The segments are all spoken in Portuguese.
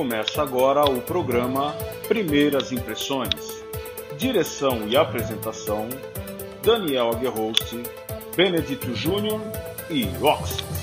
Começa agora o programa Primeiras Impressões. Direção e apresentação: Daniel Aguerrost, Benedito Júnior e Roxy.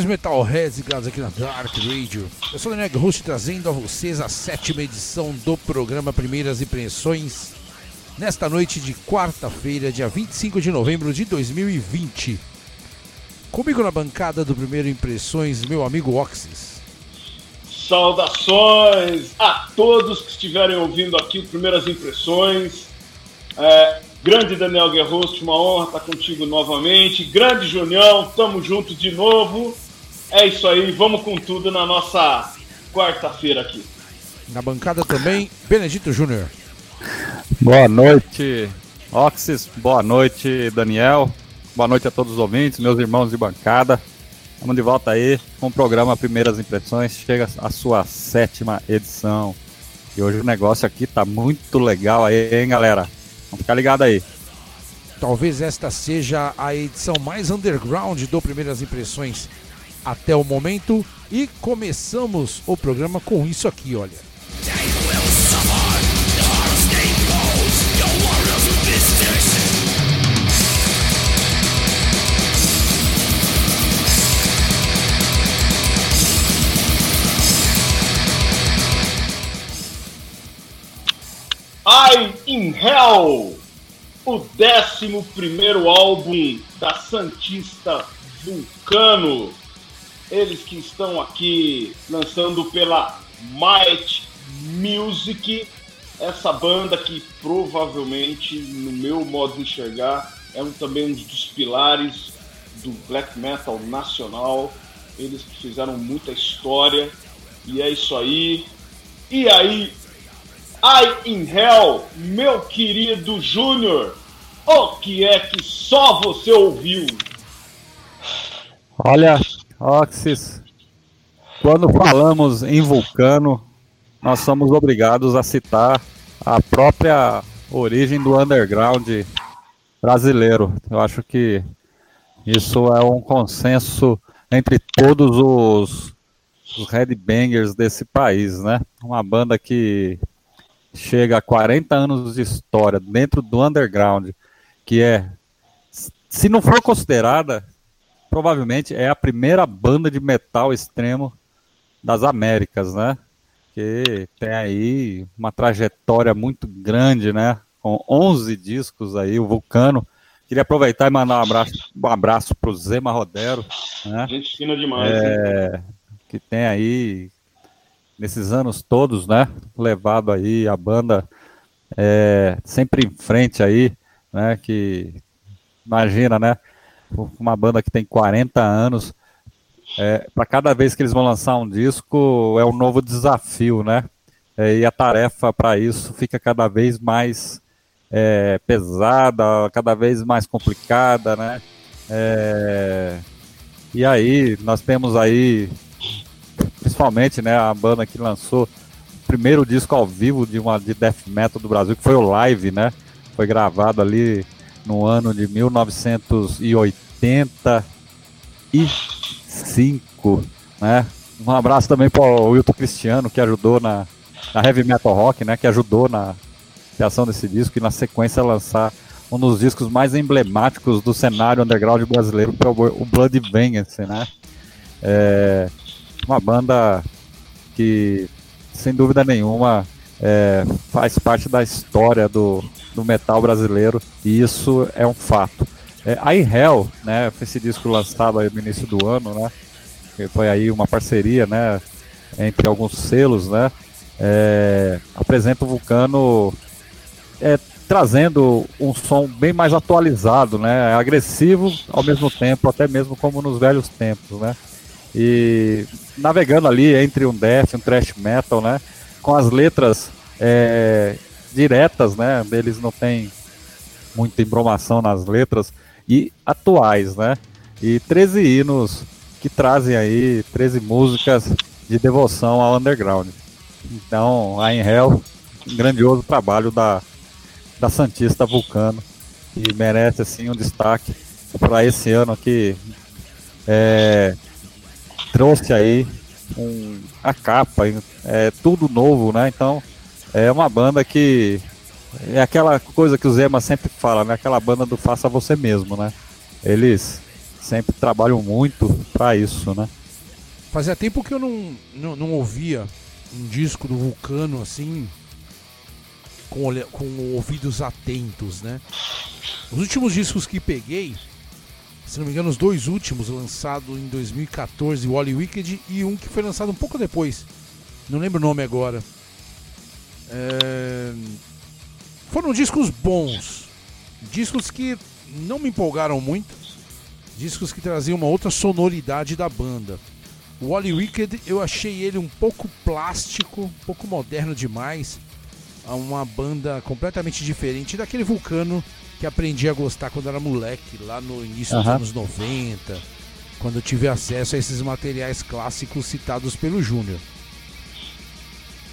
Saudações Metalheads ligados aqui na Dark Radio. Eu sou o Daniel Rush trazendo a vocês a sétima edição do programa Primeiras Impressões nesta noite de quarta-feira, dia 25 de novembro de 2020. Comigo na bancada do Primeiro Impressões, meu amigo Oxys. Saudações a todos que estiverem ouvindo aqui o Primeiras Impressões. É, Grande Daniel Guerroso, uma honra estar contigo novamente. Grande Junião, tamo junto de novo. É isso aí, vamos com tudo na nossa quarta-feira aqui. Na bancada também, Benedito Júnior. Boa noite, Oxys. Boa noite, Daniel. Boa noite a todos os ouvintes, meus irmãos de bancada. Estamos de volta aí com o programa Primeiras Impressões. Chega a sua sétima edição. E hoje o negócio aqui tá muito legal aí, hein, galera? Vamos ficar ligado aí. Talvez esta seja a edição mais underground do Primeiras Impressões até o momento. E começamos o programa com isso aqui, olha. I in Hell, o 11 álbum da Santista Vulcano. Eles que estão aqui lançando pela Might Music, essa banda que provavelmente, no meu modo de enxergar, é um, também um dos pilares do black metal nacional. Eles que fizeram muita história, e é isso aí. E aí, I in Hell, meu querido Júnior, o que é que só você ouviu? Olha, Oxys, quando falamos em vulcano, nós somos obrigados a citar a própria origem do underground brasileiro. Eu acho que isso é um consenso entre todos os, os headbangers desse país, né? Uma banda que chega a 40 anos de história dentro do underground, que é, se não for considerada, provavelmente é a primeira banda de metal extremo das Américas, né? Que tem aí uma trajetória muito grande, né? Com 11 discos aí, o Vulcano. Queria aproveitar e mandar um abraço, um abraço pro Zema Rodero, né? Gente fina demais. É, que tem aí nesses anos todos, né? Levado aí a banda é, sempre em frente aí, né? Que imagina, né? Uma banda que tem 40 anos, é, para cada vez que eles vão lançar um disco é um novo desafio, né? É, e a tarefa para isso fica cada vez mais é, pesada, cada vez mais complicada, né? É, e aí nós temos aí principalmente, né, a banda que lançou o primeiro disco ao vivo de uma de death metal do Brasil, que foi o Live, né? Foi gravado ali no ano de 1985, né? Um abraço também para o Wilton Cristiano, que ajudou na, na Heavy Metal Rock, né? Que ajudou na criação desse disco e na sequência lançar um dos discos mais emblemáticos do cenário underground brasileiro, que é o Blood Vengeance, né? É, uma banda que, sem dúvida nenhuma, é, faz parte da história do, do metal brasileiro e isso é um fato. É, a In Hell, né, esse disco lançado no início do ano, né, foi aí uma parceria, né, entre alguns selos, né, é, apresenta o Vulcano é, trazendo um som bem mais atualizado, né, agressivo ao mesmo tempo, até mesmo como nos velhos tempos, né, e navegando ali entre um death, um thrash metal, né, com as letras é, diretas, né, eles não tem muita embromação nas letras e atuais, né, e 13 hinos que trazem aí 13 músicas de devoção ao underground. Então, a Hell, um grandioso trabalho da, da Santista Vulcano, que merece assim um destaque para esse ano que é, trouxe aí um, a capa, é tudo novo, né? Então, é uma banda que é aquela coisa que o Zema sempre fala, né? Aquela banda do faça você mesmo, né? Eles sempre trabalham muito para isso, né? Fazia tempo que eu não, não, não, ouvia um disco do Vulcano assim, com, com ouvidos atentos, né? Os últimos discos que peguei, se não me engano, os dois últimos, lançados em 2014, o Wally Wicked, e um que foi lançado um pouco depois, não lembro o nome agora. É... Foram discos bons, discos que não me empolgaram muito, discos que traziam uma outra sonoridade da banda. O Wally Wicked eu achei ele um pouco plástico, um pouco moderno demais. Uma banda completamente diferente daquele vulcano que aprendi a gostar quando era moleque, lá no início dos anos 90, quando eu tive acesso a esses materiais clássicos citados pelo Júnior.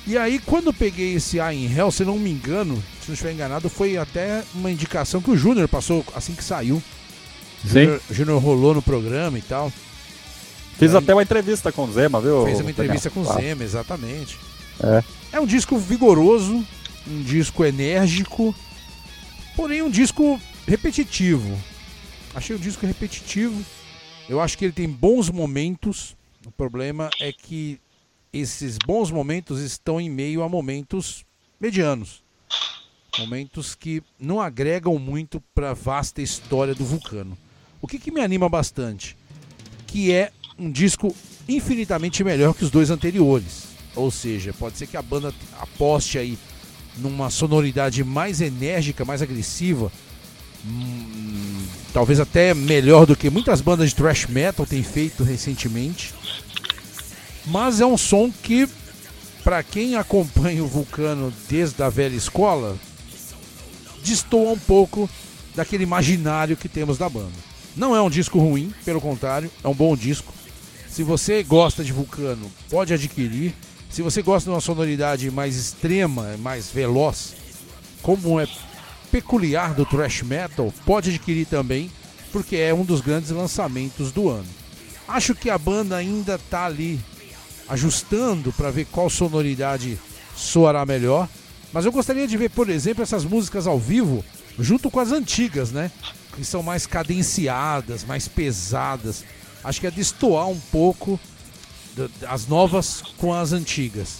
E aí, quando eu peguei esse A em Hell, se não me engano, se não estiver enganado, foi até uma indicação que o Júnior passou assim que saiu. Sim. O Júnior rolou no programa e tal. Fiz até uma entrevista com o Zema, viu? Fez uma entrevista com o Zema, exatamente. É. É um disco vigoroso, um disco enérgico, porém um disco repetitivo. Achei o disco repetitivo. Eu acho que ele tem bons momentos. O problema é que esses bons momentos estão em meio a momentos medianos. Momentos que não agregam muito para a vasta história do Vulcano. O que, que me anima bastante? Que é um disco infinitamente melhor que os dois anteriores. Ou seja, pode ser que a banda aposte aí numa sonoridade mais enérgica, mais agressiva, hum, talvez até melhor do que muitas bandas de thrash metal têm feito recentemente. Mas é um som que, para quem acompanha o Vulcano desde a velha escola, destoa um pouco daquele imaginário que temos da banda. Não é um disco ruim, pelo contrário, é um bom disco. Se você gosta de Vulcano, pode adquirir. Se você gosta de uma sonoridade mais extrema, mais veloz, como é peculiar do thrash metal, pode adquirir também, porque é um dos grandes lançamentos do ano. Acho que a banda ainda está ali ajustando para ver qual sonoridade soará melhor, mas eu gostaria de ver, por exemplo, essas músicas ao vivo junto com as antigas, né? Que são mais cadenciadas, mais pesadas. Acho que é destoar um pouco as novas com as antigas.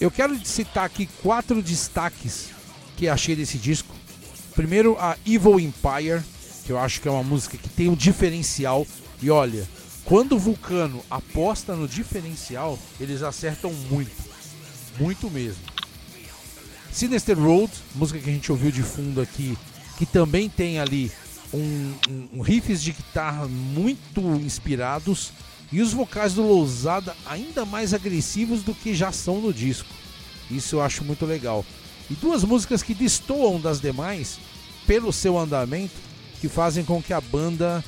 Eu quero citar aqui quatro destaques que achei desse disco. Primeiro, a Evil Empire, que eu acho que é uma música que tem um diferencial. E olha, quando o Vulcano aposta no diferencial, eles acertam muito. Muito mesmo. Sinister Road, música que a gente ouviu de fundo aqui, que também tem ali um, um, um riffs de guitarra muito inspirados e os vocais do Lousada ainda mais agressivos do que já são no disco. Isso eu acho muito legal. E duas músicas que destoam das demais pelo seu andamento, que fazem com que a banda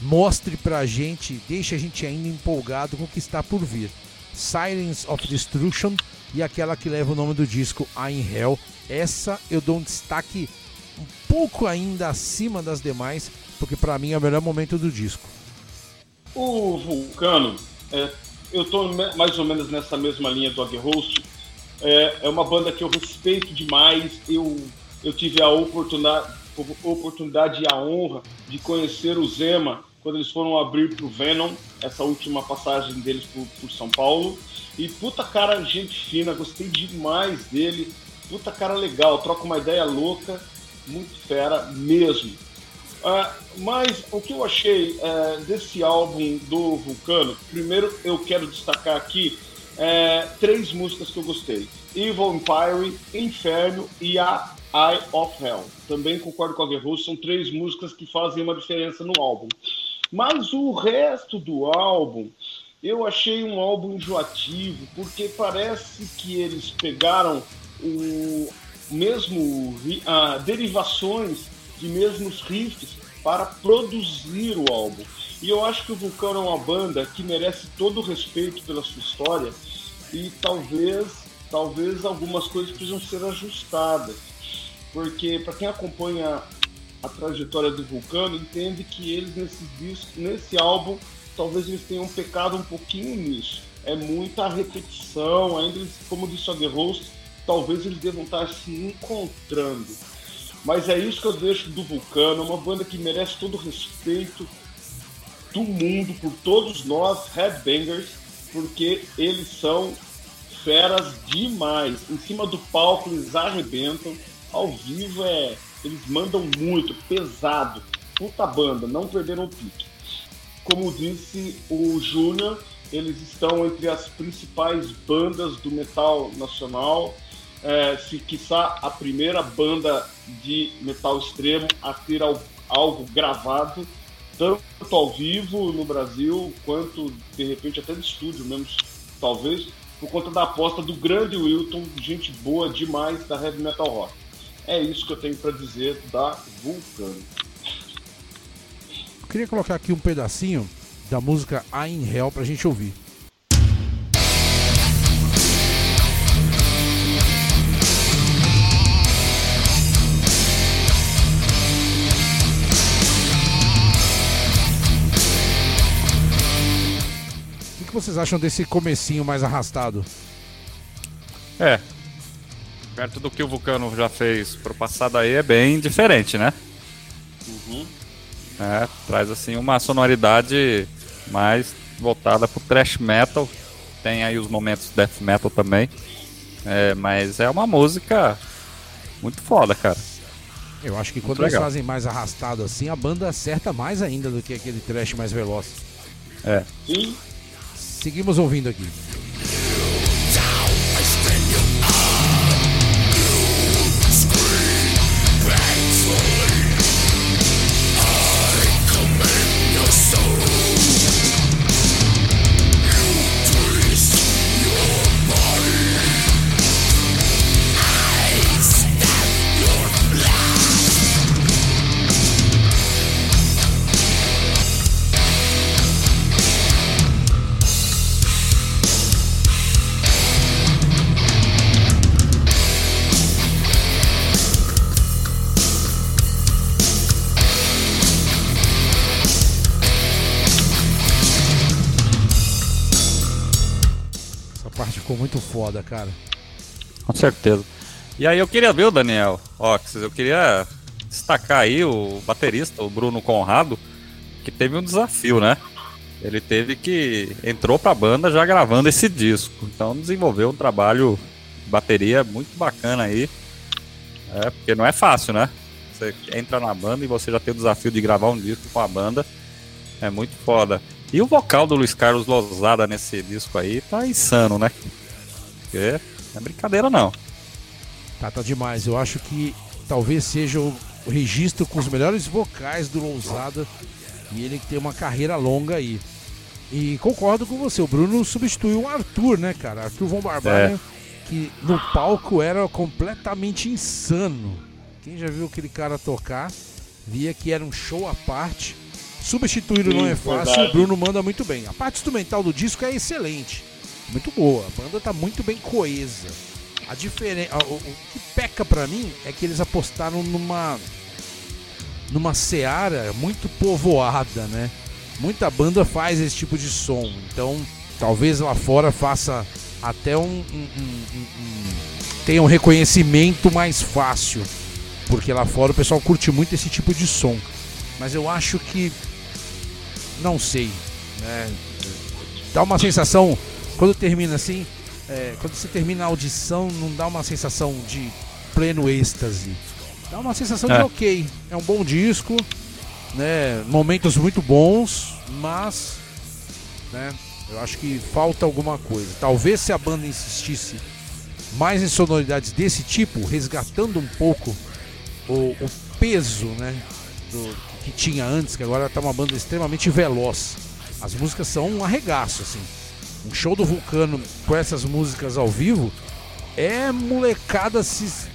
mostre pra gente, deixe a gente ainda empolgado com o que está por vir. Silence of Destruction e aquela que leva o nome do disco, In Hell. Essa eu dou um destaque um pouco ainda acima das demais, porque para mim é o melhor momento do disco. O Vulcano, é, eu estou mais ou menos nessa mesma linha do Host. É, é uma banda que eu respeito demais. Eu, eu tive a oportunidade, oportunidade e a honra de conhecer o Zema quando eles foram abrir para o Venom, essa última passagem deles por, por São Paulo. E puta cara, gente fina, gostei demais dele. Puta cara legal, troca uma ideia louca, muito fera mesmo. Uh, mas o que eu achei uh, desse álbum do Vulcano, primeiro eu quero destacar aqui uh, três músicas que eu gostei: Evil Empire, Inferno e a Eye of Hell. Também concordo com a Guerreiro, são três músicas que fazem uma diferença no álbum. Mas o resto do álbum eu achei um álbum enjoativo, porque parece que eles pegaram o mesmo uh, derivações de mesmos riffs para produzir o álbum. E eu acho que o Vulcão é uma banda que merece todo o respeito pela sua história e talvez, talvez algumas coisas precisam ser ajustadas. Porque para quem acompanha a trajetória do Vulcano, entende que eles nesse disco, nesse álbum, talvez eles tenham pecado um pouquinho nisso. É muita repetição, ainda eles, como disse o Rose, talvez eles devam estar se encontrando. Mas é isso que eu deixo do Vulcano, uma banda que merece todo o respeito do mundo, por todos nós, headbangers, porque eles são feras demais. Em cima do palco eles arrebentam, ao vivo é. Eles mandam muito, pesado. Puta banda, não perderam o pique. Como disse o Júnior, eles estão entre as principais bandas do metal nacional é, se quiçá a primeira banda de metal extremo a ter algo gravado, tanto ao vivo no Brasil, quanto de repente até de estúdio mesmo, talvez, por conta da aposta do grande Wilton, gente boa demais da heavy metal rock. É isso que eu tenho para dizer da Vulcano. Eu queria colocar aqui um pedacinho da música A in Hell pra gente ouvir. vocês acham desse comecinho mais arrastado? É. Perto do que o Vulcano já fez pro passado aí é bem diferente, né? Uhum. É, traz assim uma sonoridade mais voltada pro thrash metal. Tem aí os momentos death metal também. É, mas é uma música muito foda, cara. Eu acho que quando eles fazem mais arrastado assim, a banda acerta mais ainda do que aquele trash mais veloz. É. Sim. Seguimos ouvindo aqui. Muito foda, cara. Com certeza. E aí eu queria ver o Daniel Ox, eu queria destacar aí o baterista, o Bruno Conrado, que teve um desafio, né? Ele teve que entrou pra banda já gravando esse disco. Então desenvolveu um trabalho de bateria muito bacana aí. É, porque não é fácil, né? Você entra na banda e você já tem o desafio de gravar um disco com a banda. É muito foda. E o vocal do Luiz Carlos Lozada nesse disco aí tá insano, né? Porque não é brincadeira não. Tá, tá demais. Eu acho que talvez seja o registro com os melhores vocais do Lousada e ele que tem uma carreira longa aí. E concordo com você, o Bruno substituiu o Arthur, né, cara? Arthur Von é. que no palco era completamente insano. Quem já viu aquele cara tocar, via que era um show à parte Substituir não é fácil, verdade. o Bruno manda muito bem. A parte instrumental do disco é excelente, muito boa. A banda tá muito bem coesa. A diferença, o, o que peca para mim é que eles apostaram numa numa seara muito povoada, né? Muita banda faz esse tipo de som, então talvez lá fora faça até um, um, um, um tenha um reconhecimento mais fácil, porque lá fora o pessoal curte muito esse tipo de som. Mas eu acho que não sei. Né? Dá uma sensação, quando termina assim, é, quando você termina a audição, não dá uma sensação de pleno êxtase. Dá uma sensação é. de ok, é um bom disco, né, momentos muito bons, mas né, eu acho que falta alguma coisa. Talvez se a banda insistisse mais em sonoridades desse tipo, resgatando um pouco o, o peso né, do, que tinha antes, que agora está uma banda extremamente veloz. As músicas são um arregaço, assim. Um show do Vulcano com essas músicas ao vivo é molecada se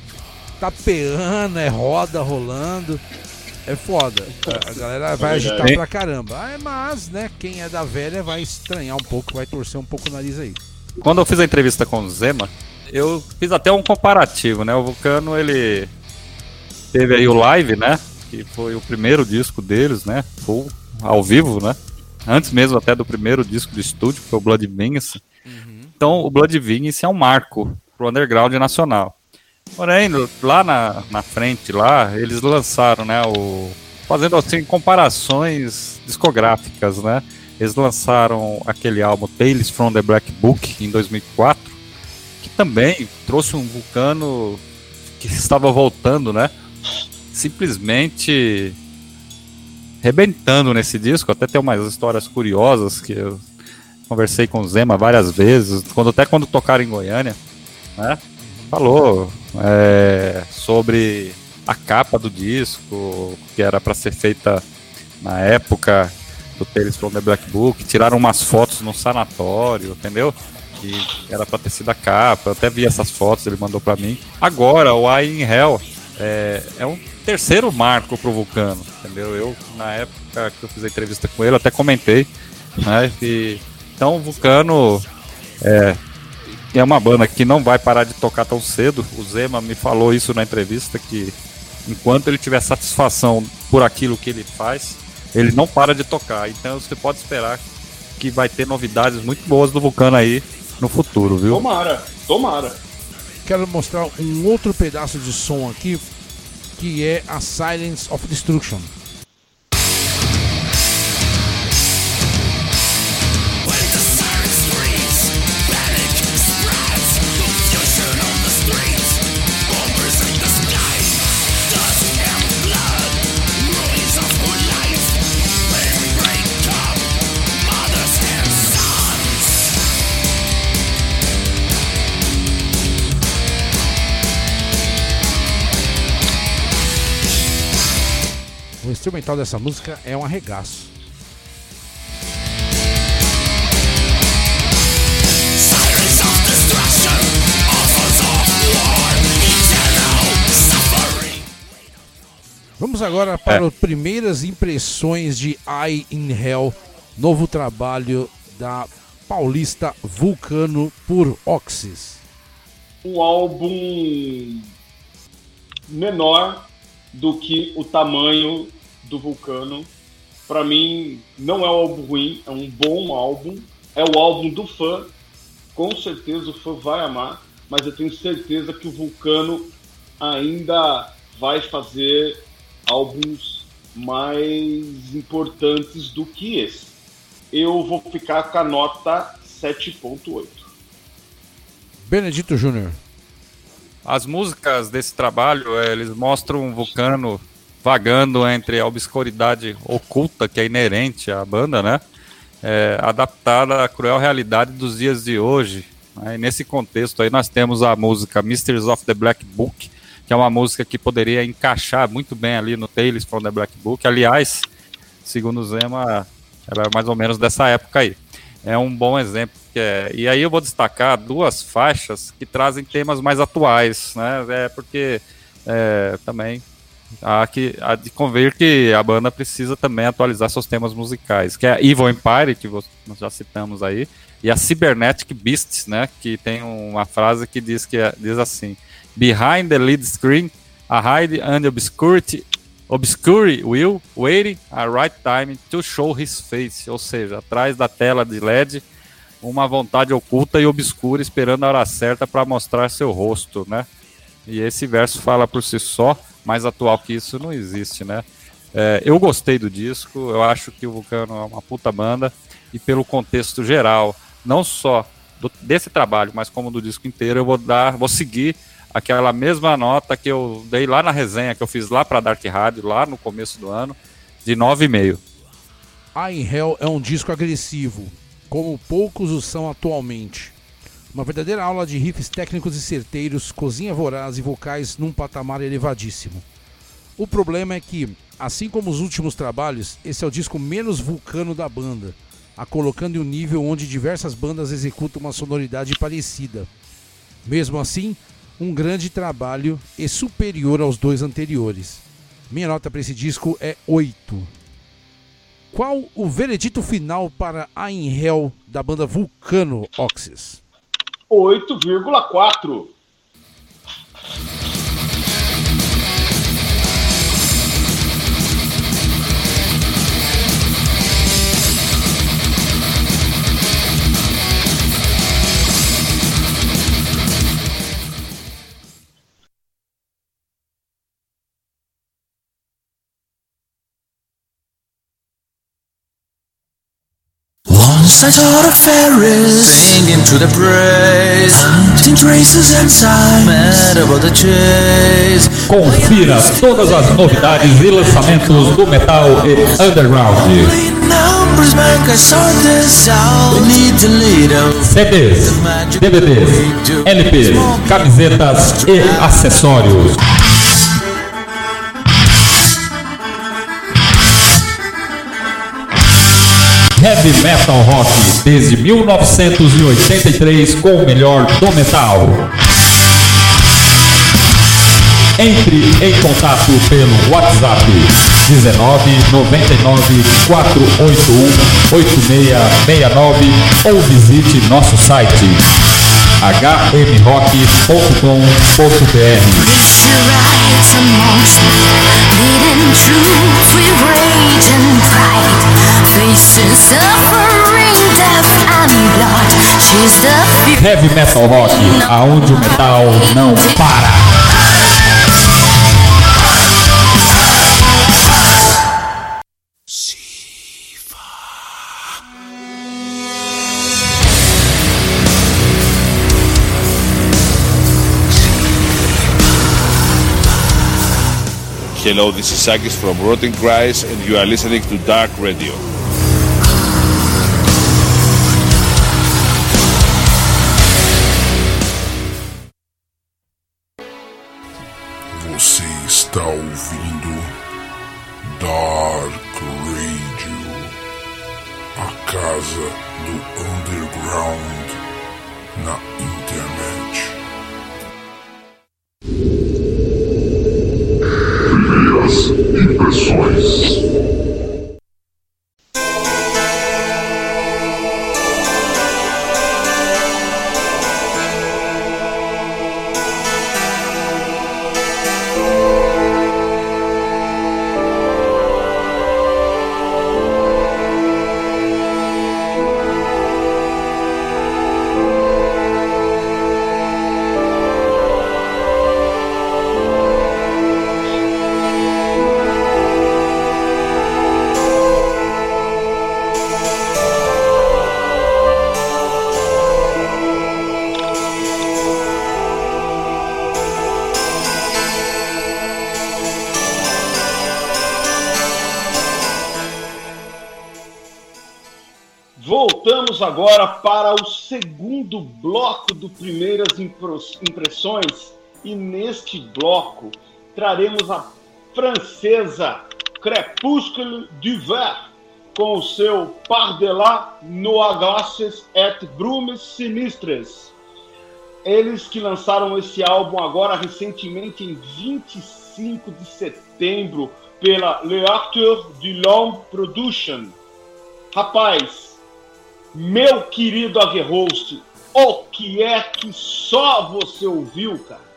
tapeando, é roda rolando. É foda. A galera vai agitar pra caramba. Ah, mas, né, quem é da velha vai estranhar um pouco, vai torcer um pouco o nariz aí. Quando eu fiz a entrevista com o Zema, eu fiz até um comparativo, né? O Vulcano, ele teve aí o live, né? Que foi o primeiro disco deles, né? Full, ao vivo, né? Antes mesmo até do primeiro disco de estúdio, que foi o Blood Vengeance. Uhum. Então, o Blood Vengeance é um marco pro underground nacional. Porém, lá na, na frente, lá, eles lançaram, né, o... Fazendo, assim, comparações discográficas, né? Eles lançaram aquele álbum Tales from the Black Book, em 2004, que também trouxe um vulcano que estava voltando, né? Simplesmente rebentando nesse disco. Até tem umas histórias curiosas que eu conversei com o Zema várias vezes, quando, até quando tocaram em Goiânia, né? Falou é, sobre a capa do disco, que era para ser feita na época do Tales from the Black Book, tiraram umas fotos no sanatório, entendeu? Que era para ter sido a capa, eu até vi essas fotos, ele mandou para mim. Agora, o I in Hell é, é um terceiro marco pro Vulcano, entendeu? Eu, na época que eu fiz a entrevista com ele, até comentei, né? E, então, o Vulcano é, é uma banda que não vai parar de tocar tão cedo. O Zema me falou isso na entrevista que enquanto ele tiver satisfação por aquilo que ele faz, ele não para de tocar. Então você pode esperar que vai ter novidades muito boas do Vulcano aí no futuro, viu? Tomara, tomara. Quero mostrar um outro pedaço de som aqui, que é a Silence of Destruction. Instrumental dessa música é um arregaço. Vamos agora para é. as primeiras impressões de I in Hell, novo trabalho da paulista Vulcano por Oxys. Um álbum menor do que o tamanho do Vulcano. Para mim, não é um álbum ruim, é um bom álbum. É o álbum do fã. Com certeza o fã vai amar, mas eu tenho certeza que o Vulcano ainda vai fazer álbuns mais importantes do que esse. Eu vou ficar com a nota 7.8. Benedito Júnior. As músicas desse trabalho, é, eles mostram um Vulcano vagando entre a obscuridade oculta que é inerente à banda, né? É, adaptada à cruel realidade dos dias de hoje. Né? Nesse contexto aí nós temos a música Mysteries of the Black Book, que é uma música que poderia encaixar muito bem ali no Tales from the Black Book. Aliás, segundo Zema, era mais ou menos dessa época aí. É um bom exemplo. É, e aí eu vou destacar duas faixas que trazem temas mais atuais, né? É porque é, também há, que, há de convir que a banda precisa também atualizar seus temas musicais, que é a Evil Empire, que nós já citamos aí, e a Cybernetic Beasts, né, que tem uma frase que diz, que é, diz assim, Behind the lead screen, a hide and obscurity, obscure will waiting a right time to show his face, ou seja, atrás da tela de LED, uma vontade oculta e obscura esperando a hora certa para mostrar seu rosto, né? E esse verso fala por si só mais atual que isso não existe, né? É, eu gostei do disco, eu acho que o Vulcano é uma puta banda, e pelo contexto geral, não só do, desse trabalho, mas como do disco inteiro, eu vou dar, vou seguir aquela mesma nota que eu dei lá na resenha que eu fiz lá para Dark Radio, lá no começo do ano, De 9,5. I Hell é um disco agressivo, como poucos o são atualmente. Uma verdadeira aula de riffs técnicos e certeiros, cozinha voraz e vocais num patamar elevadíssimo. O problema é que, assim como os últimos trabalhos, esse é o disco menos vulcano da banda, a colocando em um nível onde diversas bandas executam uma sonoridade parecida. Mesmo assim, um grande trabalho e superior aos dois anteriores. Minha nota para esse disco é 8. Qual o veredito final para A In Hell da banda Vulcano Oxys? 8,4. Singing to the praise. Hunting traces and signs. Mad about the chase. Confira todas as novidades e lançamentos do metal e underground. CDs, DVDs, LPs, camisetas e acessórios. Heavy Metal Rock desde 1983 com o melhor do metal. Entre em contato pelo WhatsApp 19 99 481 8669 ou visite nosso site hmrock.com.br. This rides emotion, bleeding truth with rage and pride. Facing suffering, death and blood. She's the future. Heavy Metal Rock, aonde o metal não para. Hello, this is Sakis from Rotten Christ, and you are listening to Dark Radio. Está ouvindo Dark Radio, a casa do underground na internet. Primeiras impressões. Agora para o segundo bloco do Primeiras Impressões e neste bloco traremos a francesa Crépuscule du Vert com o seu Par de là Noa Glaces et Brumes Sinistres. Eles que lançaram esse álbum agora recentemente em 25 de setembro pela Le Acteur du L'Homme Production. Rapaz, meu querido Aguerhost, o que é que só você ouviu, cara?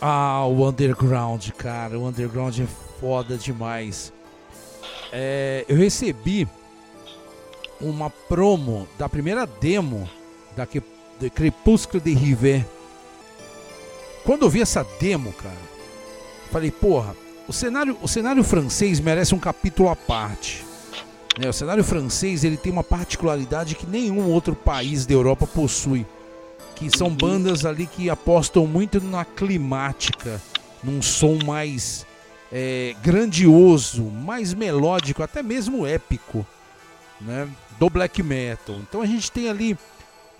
Ah, o Underground, cara. O Underground é foda demais. É, eu recebi uma promo da primeira demo da que, de Crepúsculo de River. Quando eu vi essa demo, cara, falei, porra, o cenário, o cenário francês merece um capítulo à parte. Né? O cenário francês ele tem uma particularidade que nenhum outro país da Europa possui que são bandas ali que apostam muito na climática, num som mais é, grandioso, mais melódico, até mesmo épico, né, do black metal. Então a gente tem ali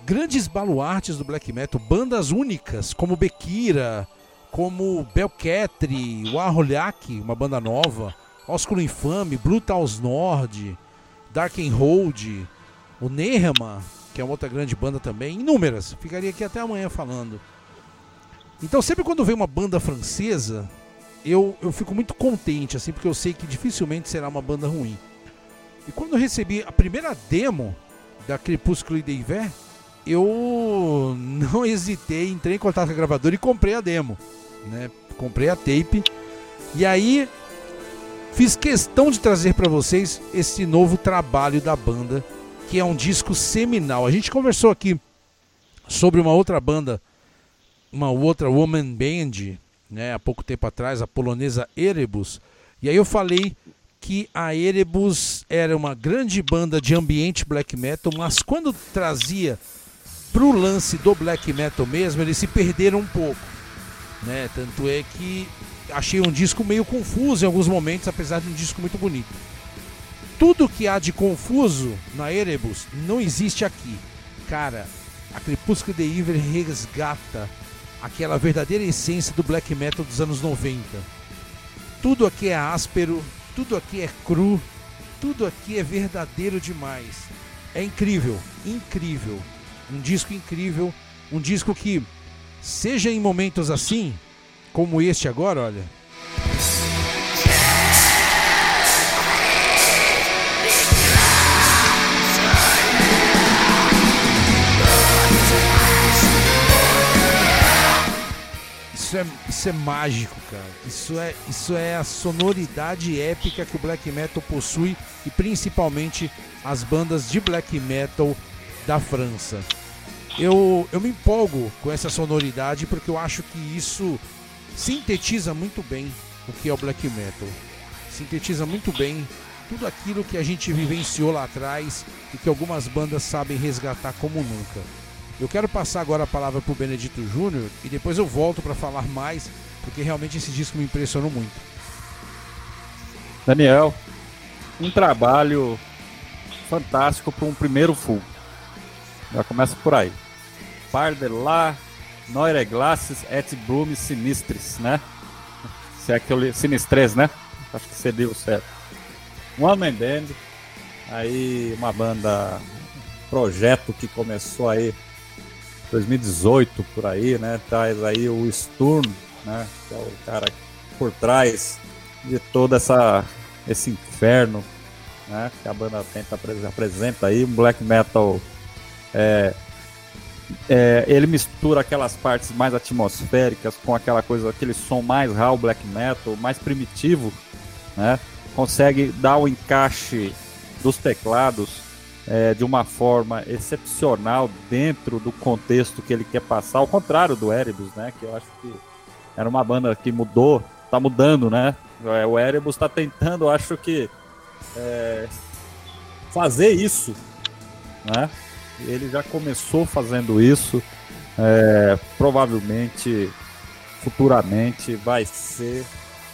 grandes baluartes do black metal, bandas únicas como Bekira, como Belcatri, Warholiak, uma banda nova, Ósculo Infame, Brutals Nord, Darkenhold, o Nehema, que é uma outra grande banda também, inúmeras. Ficaria aqui até amanhã falando. Então sempre quando vem uma banda francesa, eu, eu fico muito contente, assim, porque eu sei que dificilmente será uma banda ruim. E quando eu recebi a primeira demo da Crepúsculo e Deiver, eu não hesitei, entrei em contato com a gravadora e comprei a demo, né? Comprei a tape. E aí fiz questão de trazer para vocês esse novo trabalho da banda, que é um disco seminal. A gente conversou aqui sobre uma outra banda, uma outra woman band, né, há pouco tempo atrás, a polonesa Erebus. E aí eu falei que a Erebus era uma grande banda de ambiente black metal, mas quando trazia pro lance do black metal mesmo, eles se perderam um pouco, né? Tanto é que achei um disco meio confuso em alguns momentos, apesar de um disco muito bonito. Tudo que há de confuso na Erebus não existe aqui. Cara, a Crepúsculo The Evil resgata aquela verdadeira essência do black metal dos anos 90. Tudo aqui é áspero, tudo aqui é cru, tudo aqui é verdadeiro demais. É incrível, incrível. Um disco incrível, um disco que, seja em momentos assim, como este agora, olha. Isso é, isso é mágico, cara. Isso é, isso é a sonoridade épica que o black metal possui e principalmente as bandas de black metal da França. Eu, eu me empolgo com essa sonoridade porque eu acho que isso sintetiza muito bem o que é o black metal. Sintetiza muito bem tudo aquilo que a gente vivenciou lá atrás e que algumas bandas sabem resgatar como nunca. Eu quero passar agora a palavra para o Benedito Júnior e depois eu volto para falar mais, porque realmente esse disco me impressionou muito. Daniel, um trabalho fantástico para um primeiro full. Já começa por aí. Par Neure Glasses et Blume Sinistris, né? Se é que eu li... Sinistres, né? Acho que você deu certo. One Man Band, aí uma banda, projeto que começou aí 2018 por aí, né? Traz aí o Sturm, né? Que é o cara por trás de toda essa esse inferno, né? Que a banda tenta apresenta aí um black metal é, é, ele mistura aquelas partes mais atmosféricas com aquela coisa, aquele som mais raw black metal, mais primitivo, né? Consegue dar o encaixe dos teclados é, de uma forma excepcional dentro do contexto que ele quer passar, ao contrário do Erebus, né? Que eu acho que era uma banda que mudou, tá mudando, né? É, o Erebus está tentando, acho que é, fazer isso, né? Ele já começou fazendo isso. É, provavelmente, futuramente, vai ser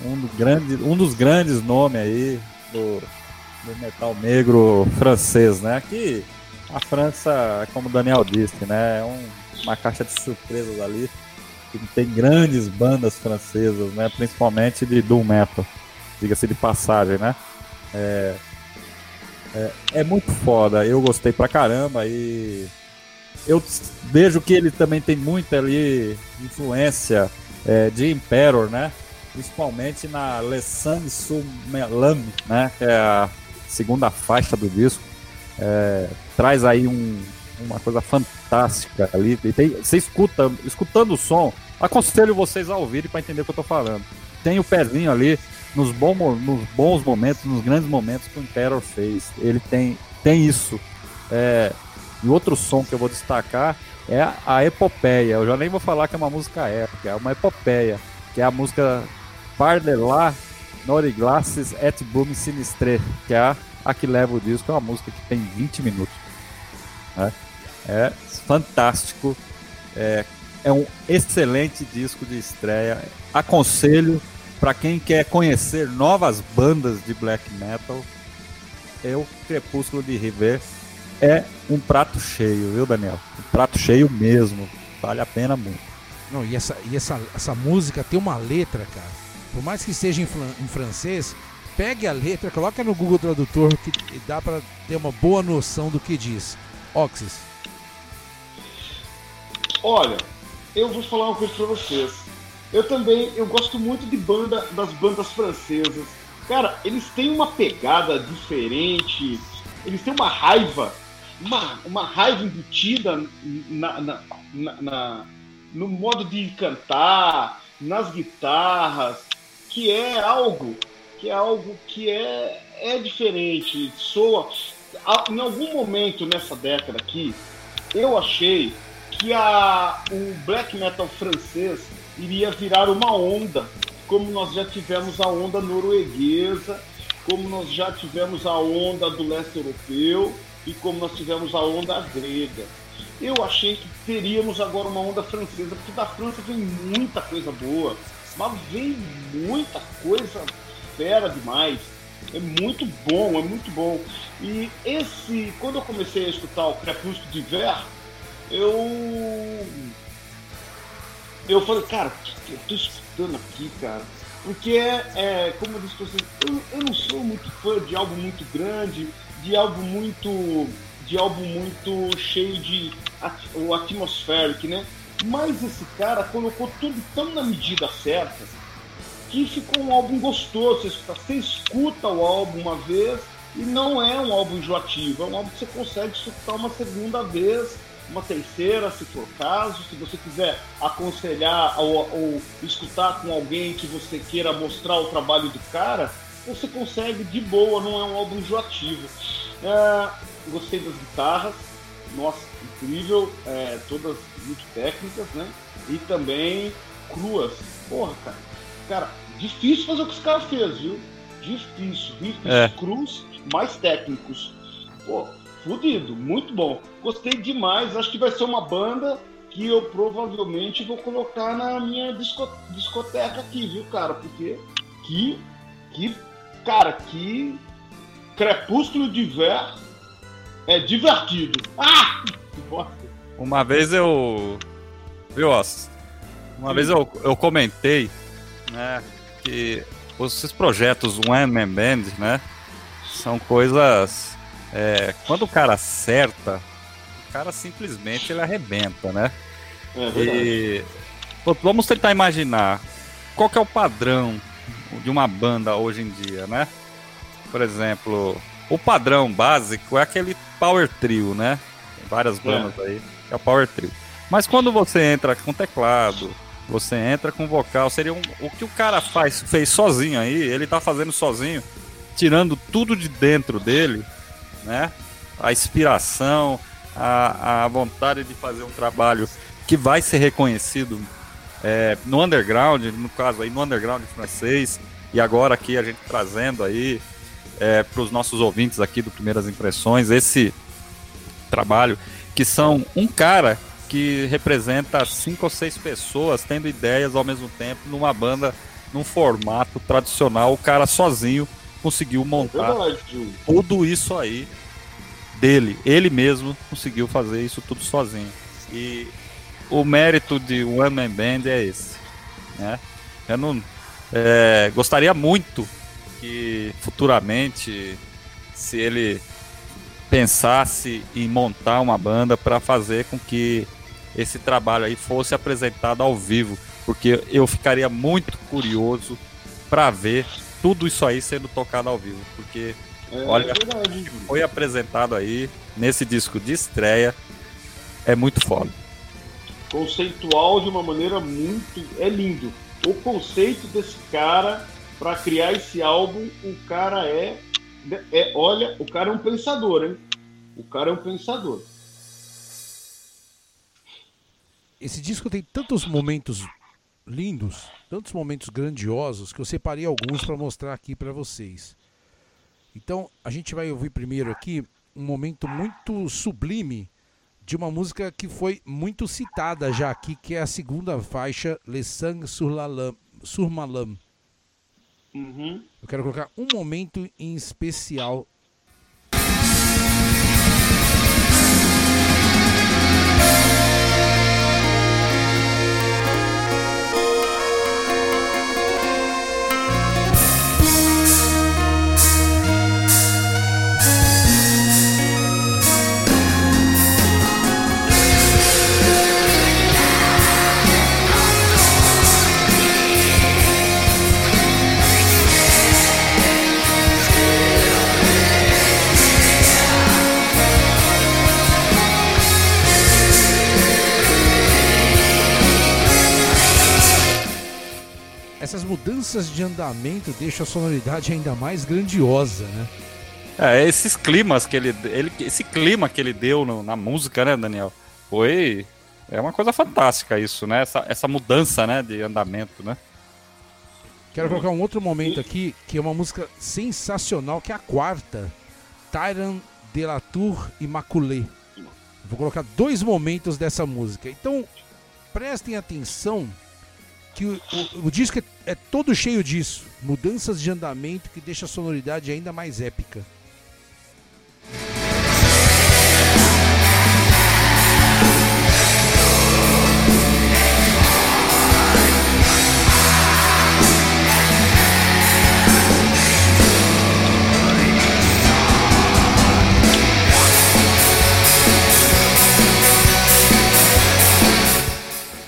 um, grande, um dos grandes nomes aí do, do metal negro francês, né? Que a França, como o Daniel disse, né? É um, uma caixa de surpresas ali. Que tem grandes bandas francesas, né? Principalmente de doom metal, diga-se de passagem, né? É, é, é, muito foda, eu gostei pra caramba e eu vejo que ele também tem muita ali influência é, de Emperor, né? Principalmente na Le Sang Sous Melam, né? Que é a segunda faixa do disco. É, traz aí um, uma coisa fantástica ali. Tem, você escuta, escutando o som, aconselho vocês a ouvirem para entender o que eu tô falando. Tem o pezinho ali nos, bom, nos bons momentos, nos grandes momentos que o Imperial fez. Ele tem, tem isso. É, e outro som que eu vou destacar é a Epopeia. Eu já nem vou falar que é uma música épica, é uma epopeia, que é a música Pardelá Nori Glasses et Boom Sinistre, que é a, a que leva o disco, é uma música que tem 20 minutos. Né? É fantástico, é, é um excelente disco de estreia. Aconselho para quem quer conhecer novas bandas de black metal, é o Crepúsculo de River. É um prato cheio, viu, Daniel? Um prato cheio mesmo. Vale a pena muito. Não, e essa, e essa, essa música tem uma letra, cara. Por mais que seja em, em francês, pegue a letra, coloca no Google Tradutor que dá pra ter uma boa noção do que diz. Oxys. Olha, eu vou falar uma coisa pra vocês. Eu também, eu gosto muito de banda das bandas francesas. Cara, eles têm uma pegada diferente. Eles têm uma raiva, uma, uma raiva embutida na, na- na- na- no modo de cantar, nas guitarras, que é algo, que é algo que é, é diferente. Soa. Em algum momento nessa década aqui, eu achei que a, o black metal francês iria virar uma onda, como nós já tivemos a onda norueguesa, como nós já tivemos a onda do leste europeu e como nós tivemos a onda grega. Eu achei que teríamos agora uma onda francesa, porque da França vem muita coisa boa, mas vem muita coisa fera demais. É muito bom, é muito bom. E esse, quando eu comecei a escutar o Crepúsculo de Ver, eu eu falei, cara, eu tô escutando aqui, cara? Porque é, é como eu disse pra você, eu, eu não sou muito fã de algo muito grande, de algo muito. de algo muito cheio de o atmospheric, né? Mas esse cara colocou tudo tão na medida certa que ficou um álbum gostoso. Você escuta, você escuta o álbum uma vez e não é um álbum enjoativo, é um álbum que você consegue escutar uma segunda vez, uma terceira, se for caso. Se você quiser aconselhar ou, ou escutar com alguém que você queira mostrar o trabalho do cara, você consegue de boa, não é um álbum enjoativo. É, gostei das guitarras, nossa, incrível, é, todas muito técnicas, né? E também cruas. Porra, cara. Cara, difícil fazer o que os caras fez, viu? Difícil. Riffs É. crus, mais técnicos. Pô, fudido, muito bom. Gostei demais, acho que vai ser uma banda que eu provavelmente vou colocar na minha disco- discoteca aqui, viu, cara? Porque que, que, cara, que Crepúsculo de Ver é divertido. Ah! Uma vez eu. Viu? Uma vez eu, eu comentei, né, que esses projetos One Man Band, né, são coisas. É, quando o cara acerta, o cara simplesmente ele arrebenta, né? É. E vamos tentar imaginar qual que é o padrão de uma banda hoje em dia, né? Por exemplo, o padrão básico é aquele power trio, né? Tem várias bandas aí, que é o power trio. Mas quando você entra com teclado, você entra com vocal, seria um, o que o cara faz, fez sozinho aí, ele tá fazendo sozinho, tirando tudo de dentro dele, né? A inspiração, a, a vontade de fazer um trabalho que vai ser reconhecido é, no underground, no caso aí no underground francês, e agora aqui a gente trazendo aí é, para os nossos ouvintes aqui do Primeiras Impressões esse trabalho que são um cara que representa cinco ou seis pessoas tendo ideias ao mesmo tempo numa banda num formato tradicional o cara sozinho conseguiu montar Gil. tudo isso aí dele. Ele mesmo conseguiu fazer isso tudo sozinho. E o mérito de One Man Band é esse. Né? Eu não é, gostaria muito que futuramente, se ele pensasse em montar uma banda para fazer com que esse trabalho aí fosse apresentado ao vivo, porque eu ficaria muito curioso para ver tudo isso aí sendo tocado ao vivo, porque É Olha, Gil. foi apresentado aí nesse disco de estreia é muito foda. conceitual de uma maneira muito. É lindo. O conceito desse cara para criar esse álbum, o cara é, é. Olha, o cara é um pensador, hein? O cara é um pensador. Esse disco tem tantos momentos lindos, tantos momentos grandiosos que eu separei alguns para mostrar aqui para vocês. Então, a gente vai ouvir primeiro aqui um momento muito sublime de uma música que foi muito citada já aqui, que é a segunda faixa, Le Sang sur, la Lame- sur ma Lame. Uhum. Eu quero colocar um momento em especial. Essas mudanças de andamento deixam a sonoridade ainda mais grandiosa, né? É, esses climas que ele, ele esse clima que ele deu no- na música, né, Daniel? Foi é uma coisa fantástica isso, né? Essa, essa mudança, né, de andamento, né? Quero colocar um outro momento aqui, que é uma música sensacional, que é a quarta. Tyran de la Tour Immaculée. Vou colocar dois momentos dessa música. Então, prestem atenção que o, o- o disco é, é todo cheio disso. Mudanças de andamento que deixa a sonoridade ainda mais épica.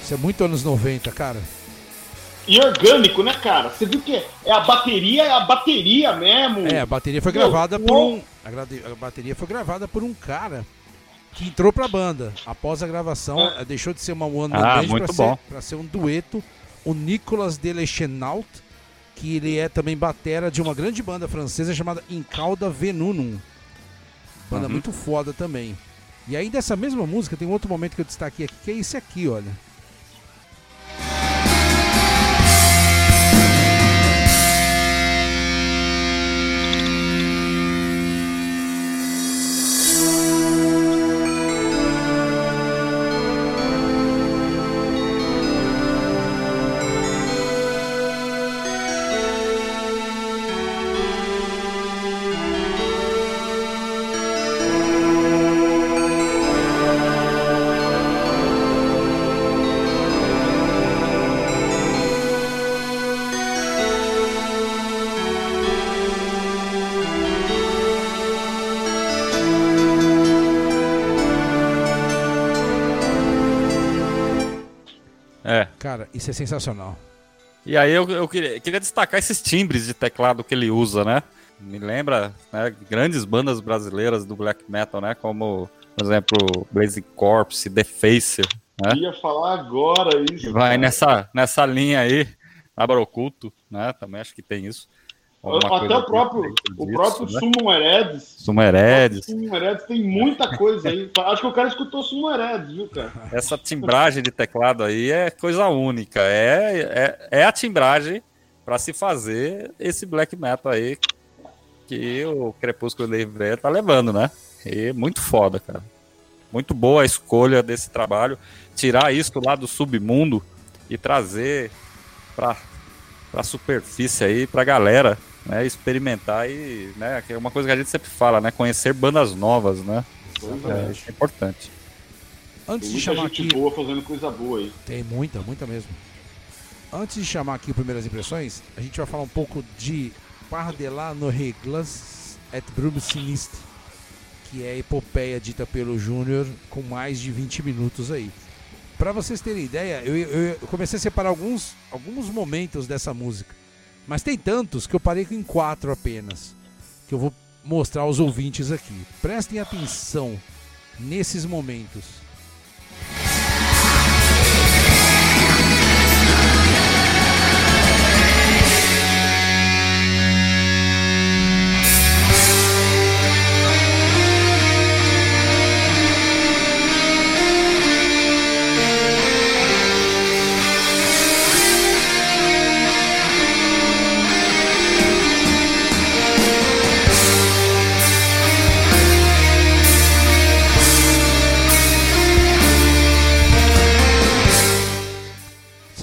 Isso é muito anos 90, cara. E orgânico, né, cara? Você viu que é a bateria, é a bateria mesmo. É, a bateria foi Meu, gravada por uou. um. A, bateria foi gravada por um cara que entrou pra banda. Após a gravação, eh, deixou de ser uma one man Ah, band muito pra bom. ser, pra ser um dueto. O Nicolas Delechenault, que ele é também batera de uma grande banda francesa chamada Incauda Venunum. Banda Uhum. muito foda também. E aí dessa mesma música tem um outro momento que eu destaquei aqui, que é esse aqui, olha. Isso é sensacional. E aí eu, eu queria, queria destacar esses timbres de teclado que ele usa, né? Me lembra né, grandes bandas brasileiras do black metal, né? Como, por exemplo, Blazing Corpse, The Facer, né? Ia falar agora isso. Vai cara. nessa, nessa linha aí, Abra Oculto, né? Também acho que tem isso. Até o próprio, o disso, próprio né? Summon Heredes. Sumo Heredes. Summon Heredes tem muita coisa aí. Acho que o cara escutou Summon Heredes, viu, cara? Essa timbragem de teclado aí é coisa única. É, é, é a timbragem para se fazer esse black metal aí que o Crepúsculo Livre tá levando, né? E muito foda, cara. Muito boa a escolha desse trabalho. Tirar isso lá do submundo e trazer pra, pra superfície aí, pra galera, né? Experimentar e, né? Que é uma coisa que a gente sempre fala, né? Conhecer bandas novas, né? É, isso é importante. Antes Tem de muita chamar gente aqui. boa fazendo coisa boa aí. Tem muita, muita mesmo. Antes de chamar aqui o Primeiras Impressões, a gente vai falar um pouco de Pardelar no Reglas et Brum Sinistre, que é a epopeia dita pelo Júnior com mais de 20 minutos aí. Pra vocês terem ideia, eu, eu- eu comecei a separar alguns, alguns momentos dessa música, mas tem tantos que eu parei em quatro apenas, que eu vou mostrar aos ouvintes aqui. Prestem atenção nesses momentos.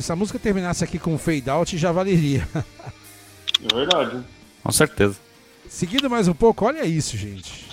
Se essa música terminasse aqui com um fade out, já valeria. É verdade. Com certeza. Seguindo mais um pouco, olha isso, gente.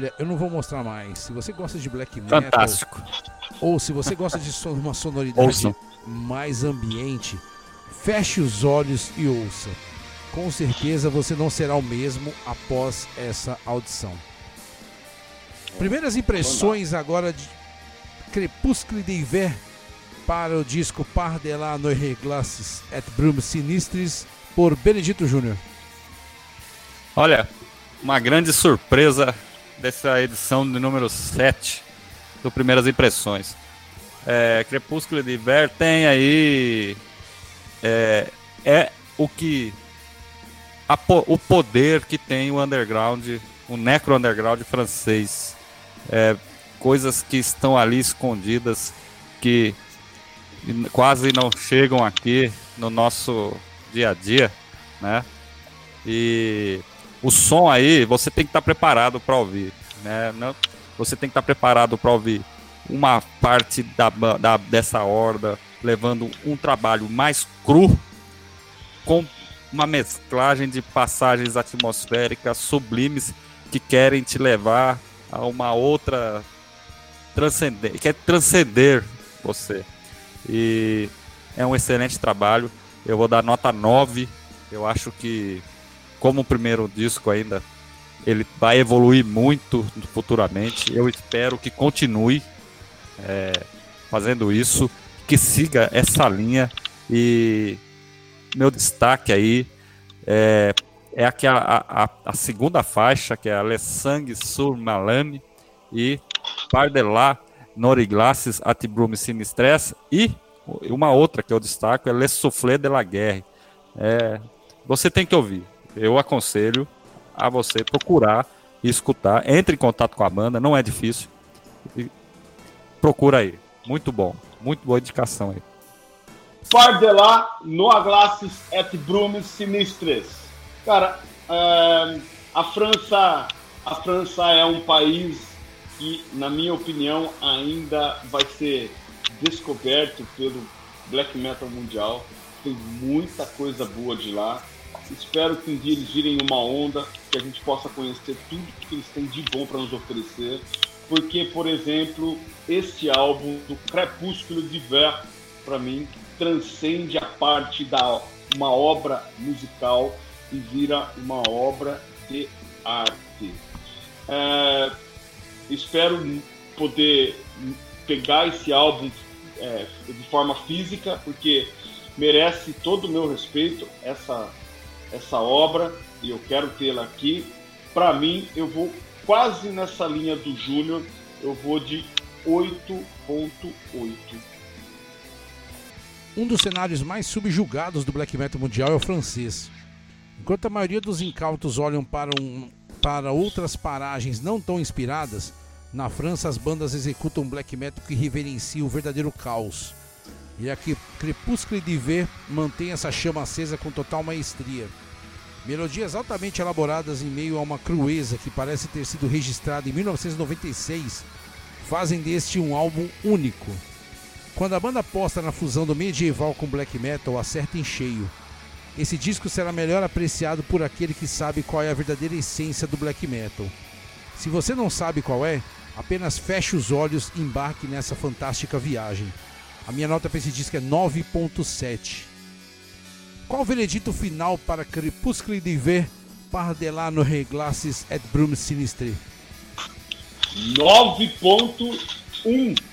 Olha, eu não vou mostrar mais. Se você gosta de black metal, Fantástico. ou se você gosta de so- uma sonoridade Ouçam. mais ambiente, feche os olhos e ouça. Com certeza você não será o mesmo após essa audição. Primeiras impressões agora de Crepúsculo de Hiver para o disco Par de la Noire Glaces et Brumes Sinistris por Benedito Júnior. Olha, uma grande surpresa dessa edição de número 7 do Primeiras Impressões. É, Crepúsculo de Iver tem aí. É, é o que. a o poder que tem o underground, o necro underground francês. É, coisas que estão ali escondidas que quase não chegam aqui no nosso dia a dia, né? E o som aí, você tem que estar preparado para ouvir, né? Não, você tem que estar preparado para ouvir uma parte da, da- dessa horda levando um trabalho mais cru com uma mesclagem de passagens atmosféricas sublimes que querem te levar a uma outra transcender, quer transcender você. E é um excelente trabalho. Eu vou dar nota 9. Eu acho que como o primeiro disco ainda, ele vai evoluir muito futuramente. Eu espero que continue é, fazendo isso, que siga essa linha. E meu destaque aí é, é a, a, a- segunda faixa, que é a Le sur Malame e Pardelá Noriglaces Atibrume Sinistres e uma outra que eu destaco é Le Soufflé de la Guerre. É, você tem que ouvir. Eu aconselho a você procurar e escutar. Entre em contato com a banda, não é difícil. E procura aí. Muito bom. Muito boa indicação aí. Par de lá, Noa Glaces et Brumes Sinistres. Cara, é, a França, a França é um país que, na minha opinião, ainda vai ser descoberto pelo black metal mundial. Tem muita coisa boa de lá. Espero que um dia eles virem uma onda, que a gente possa conhecer tudo que eles têm de bom para nos oferecer. Porque, por exemplo, este álbum do Crepúsculo de Ver, para mim, transcende a parte da uma obra musical e vira uma obra de arte. É, espero poder pegar esse álbum é, de forma física, porque merece todo o meu respeito essa essa obra e eu quero tê-la aqui. Para mim, eu vou quase nessa linha do Júnior, eu vou de 8.8. Um dos cenários mais subjugados do black metal mundial é o francês. Enquanto a maioria dos incautos olham para, um- para outras paragens não tão inspiradas, na França as bandas executam um black metal que reverencia o verdadeiro caos. E aqui Crepúsculo de Ver mantém essa chama acesa com total maestria. Melodias altamente elaboradas em meio a uma crueza que parece ter sido registrada em 1996 fazem deste um álbum único. Quando a banda aposta na fusão do medieval com black metal, acerta em cheio. Esse disco será melhor apreciado por aquele que sabe qual é a verdadeira essência do black metal. Se você não sabe qual é, apenas feche os olhos e embarque nessa fantástica viagem. A minha nota para esse disco é 9.7. Qual o veredito final para Crepúsculo de Ver, Par de la no Reglaces et Brume Sinistre? 9.1.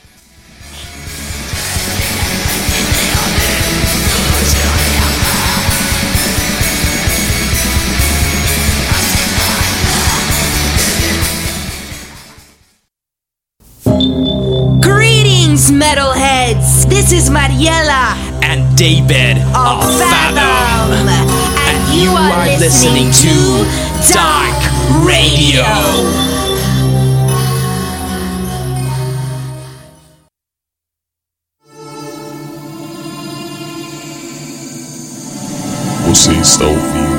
is Mariella. And David of Fathom, and You are listening to Dark Radio. Você está ouvindo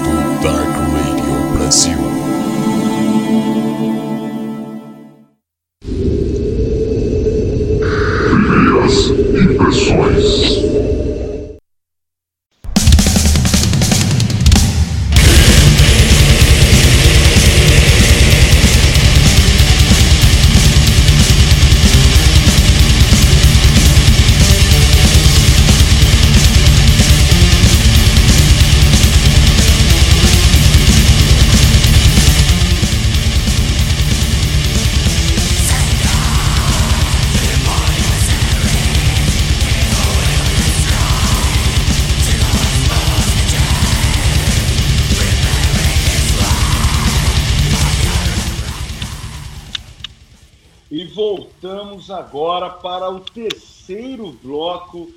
agora para o terceiro bloco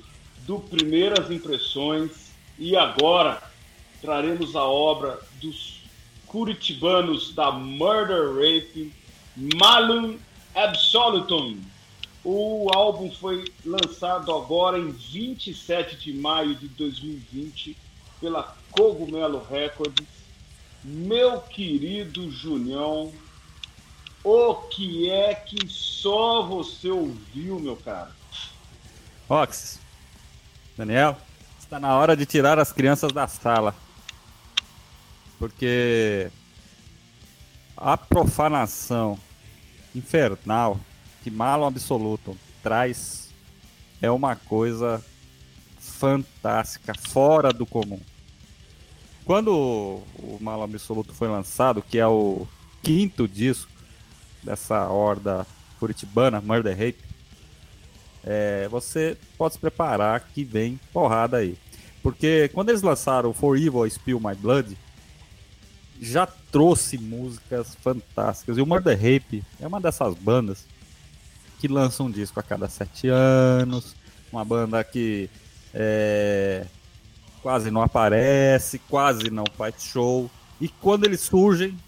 do Primeiras Impressões. E agora traremos a obra dos curitibanos da Murder Rape, Malum Absolutum. O álbum foi lançado agora em 27 de maio de 2020 pela Cogumelo Records. Meu querido Junião, o que é que só você ouviu, meu cara? Ox, Daniel, está na hora de tirar as crianças da sala. Porque a profanação infernal que Malo Absoluto traz é uma coisa fantástica, fora do comum. Quando o Malo Absoluto foi lançado, que é o quinto disco dessa horda curitibana, Murder Rape, é, você pode se preparar que vem porrada aí. Porque quando eles lançaram For Evil Spill My Blood, já trouxe músicas fantásticas. E o Murder Rape é uma dessas bandas que lança um disco a cada sete anos. Uma banda que é, quase não aparece, quase não faz show. E quando eles surgem,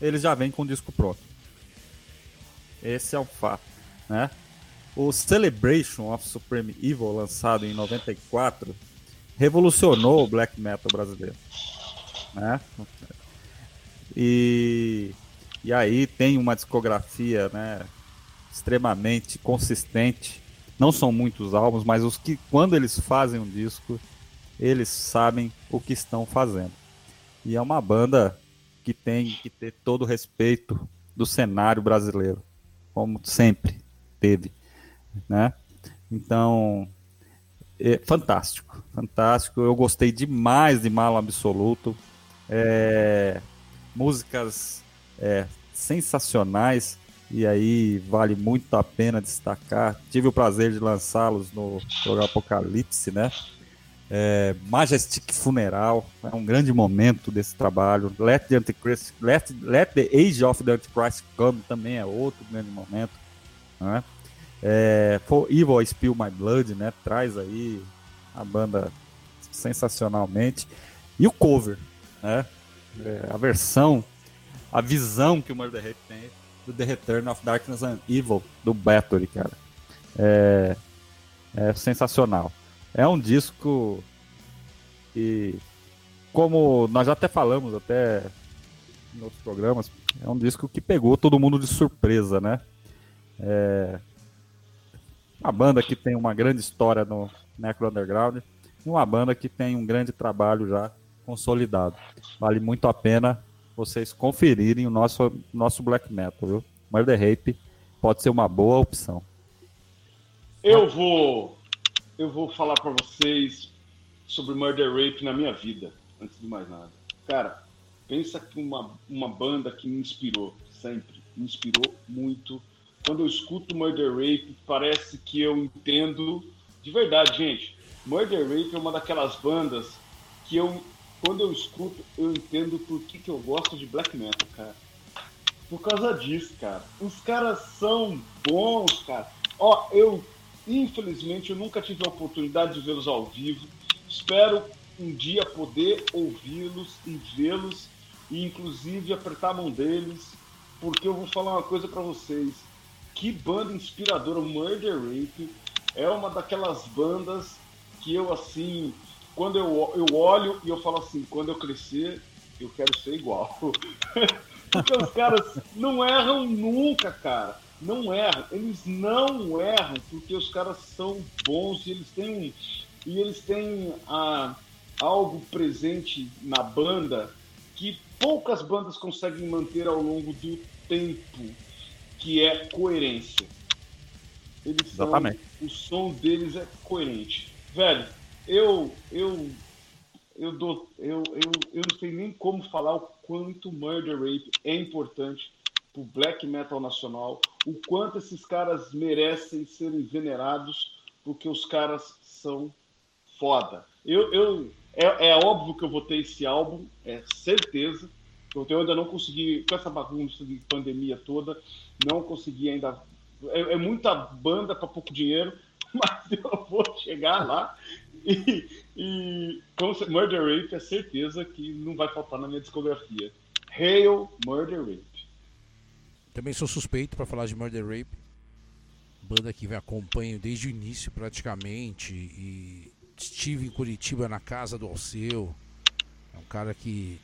eles já vêm com o disco pronto. Esse é um fato, né? O Celebration of Supreme Evil, lançado em 94, revolucionou o black metal brasileiro, né? E, e aí tem uma discografia, né, extremamente consistente. Não são muitos álbuns, mas os que quando eles fazem um disco, eles sabem o que estão fazendo. E é uma banda que tem que ter todo o respeito do cenário brasileiro como sempre teve, né? Então, é fantástico, fantástico. Eu gostei demais de Malo Absoluto. É, músicas é, sensacionais e aí vale muito a pena destacar. Tive o prazer de lançá-los no programa Apocalipse, né? É, Majestic Funeral é um grande momento desse trabalho. Let the Antichrist, Let, Let the Age of the Antichrist Come também é outro grande momento. Né? É, For Evil Spill My Blood, né? Traz aí a banda sensacionalmente. E o cover, né? É, a versão, a visão que o Murder Rape tem do The Return of Darkness and Evil do Battery, cara. É, é sensacional. É um disco e como nós até falamos até em outros programas, é um disco que pegou todo mundo de surpresa, né? É uma banda que tem uma grande história no Necro Underground e uma banda que tem um grande trabalho já consolidado. Vale muito a pena vocês conferirem o nosso, nosso black metal, viu? Murder Rape pode ser uma boa opção. Eu vou eu vou falar para vocês sobre Murder Rape na minha vida, antes de mais nada. Cara, pensa que uma, uma banda que me inspirou, sempre, me inspirou muito. Quando eu escuto Murder Rape, parece que eu entendo, de verdade, gente, Murder Rape é uma daquelas bandas que eu, quando eu escuto, eu entendo por que, que eu gosto de black metal, cara. Por causa disso, cara. Os caras são bons, cara. Ó, eu Infelizmente, eu nunca tive a oportunidade de vê-los ao vivo. Espero um dia poder ouvi-los e vê-los e inclusive apertar a mão deles, porque eu vou falar uma coisa para vocês. Que banda inspiradora, Murder Rape é uma daquelas bandas que eu assim, quando eu, eu olho e eu falo assim, quando eu crescer, eu quero ser igual. Porque os caras não erram nunca, cara. Não erram. Eles não erram porque os caras são bons e eles têm e eles têm ah, algo presente na banda que poucas bandas conseguem manter ao longo do tempo, que é coerência. Eles Exatamente. São, o som deles é coerente. Velho, eu eu eu dou eu, eu, eu não sei nem como falar o quanto Murder Rape é importante pro black metal nacional, o quanto esses caras merecem serem venerados, porque os caras são foda. Eu, eu é, é óbvio que eu vou ter esse álbum, é certeza. Eu ainda não consegui, com essa bagunça de pandemia toda, não consegui ainda. É, é muita banda para pouco dinheiro, mas eu vou chegar lá e, e Murder Rape é certeza que não vai faltar na minha discografia. Hail Murder Rape. Também sou suspeito para falar de Murder Rape. Banda que acompanho desde o início praticamente. E estive em Curitiba na casa do Alceu. É um cara que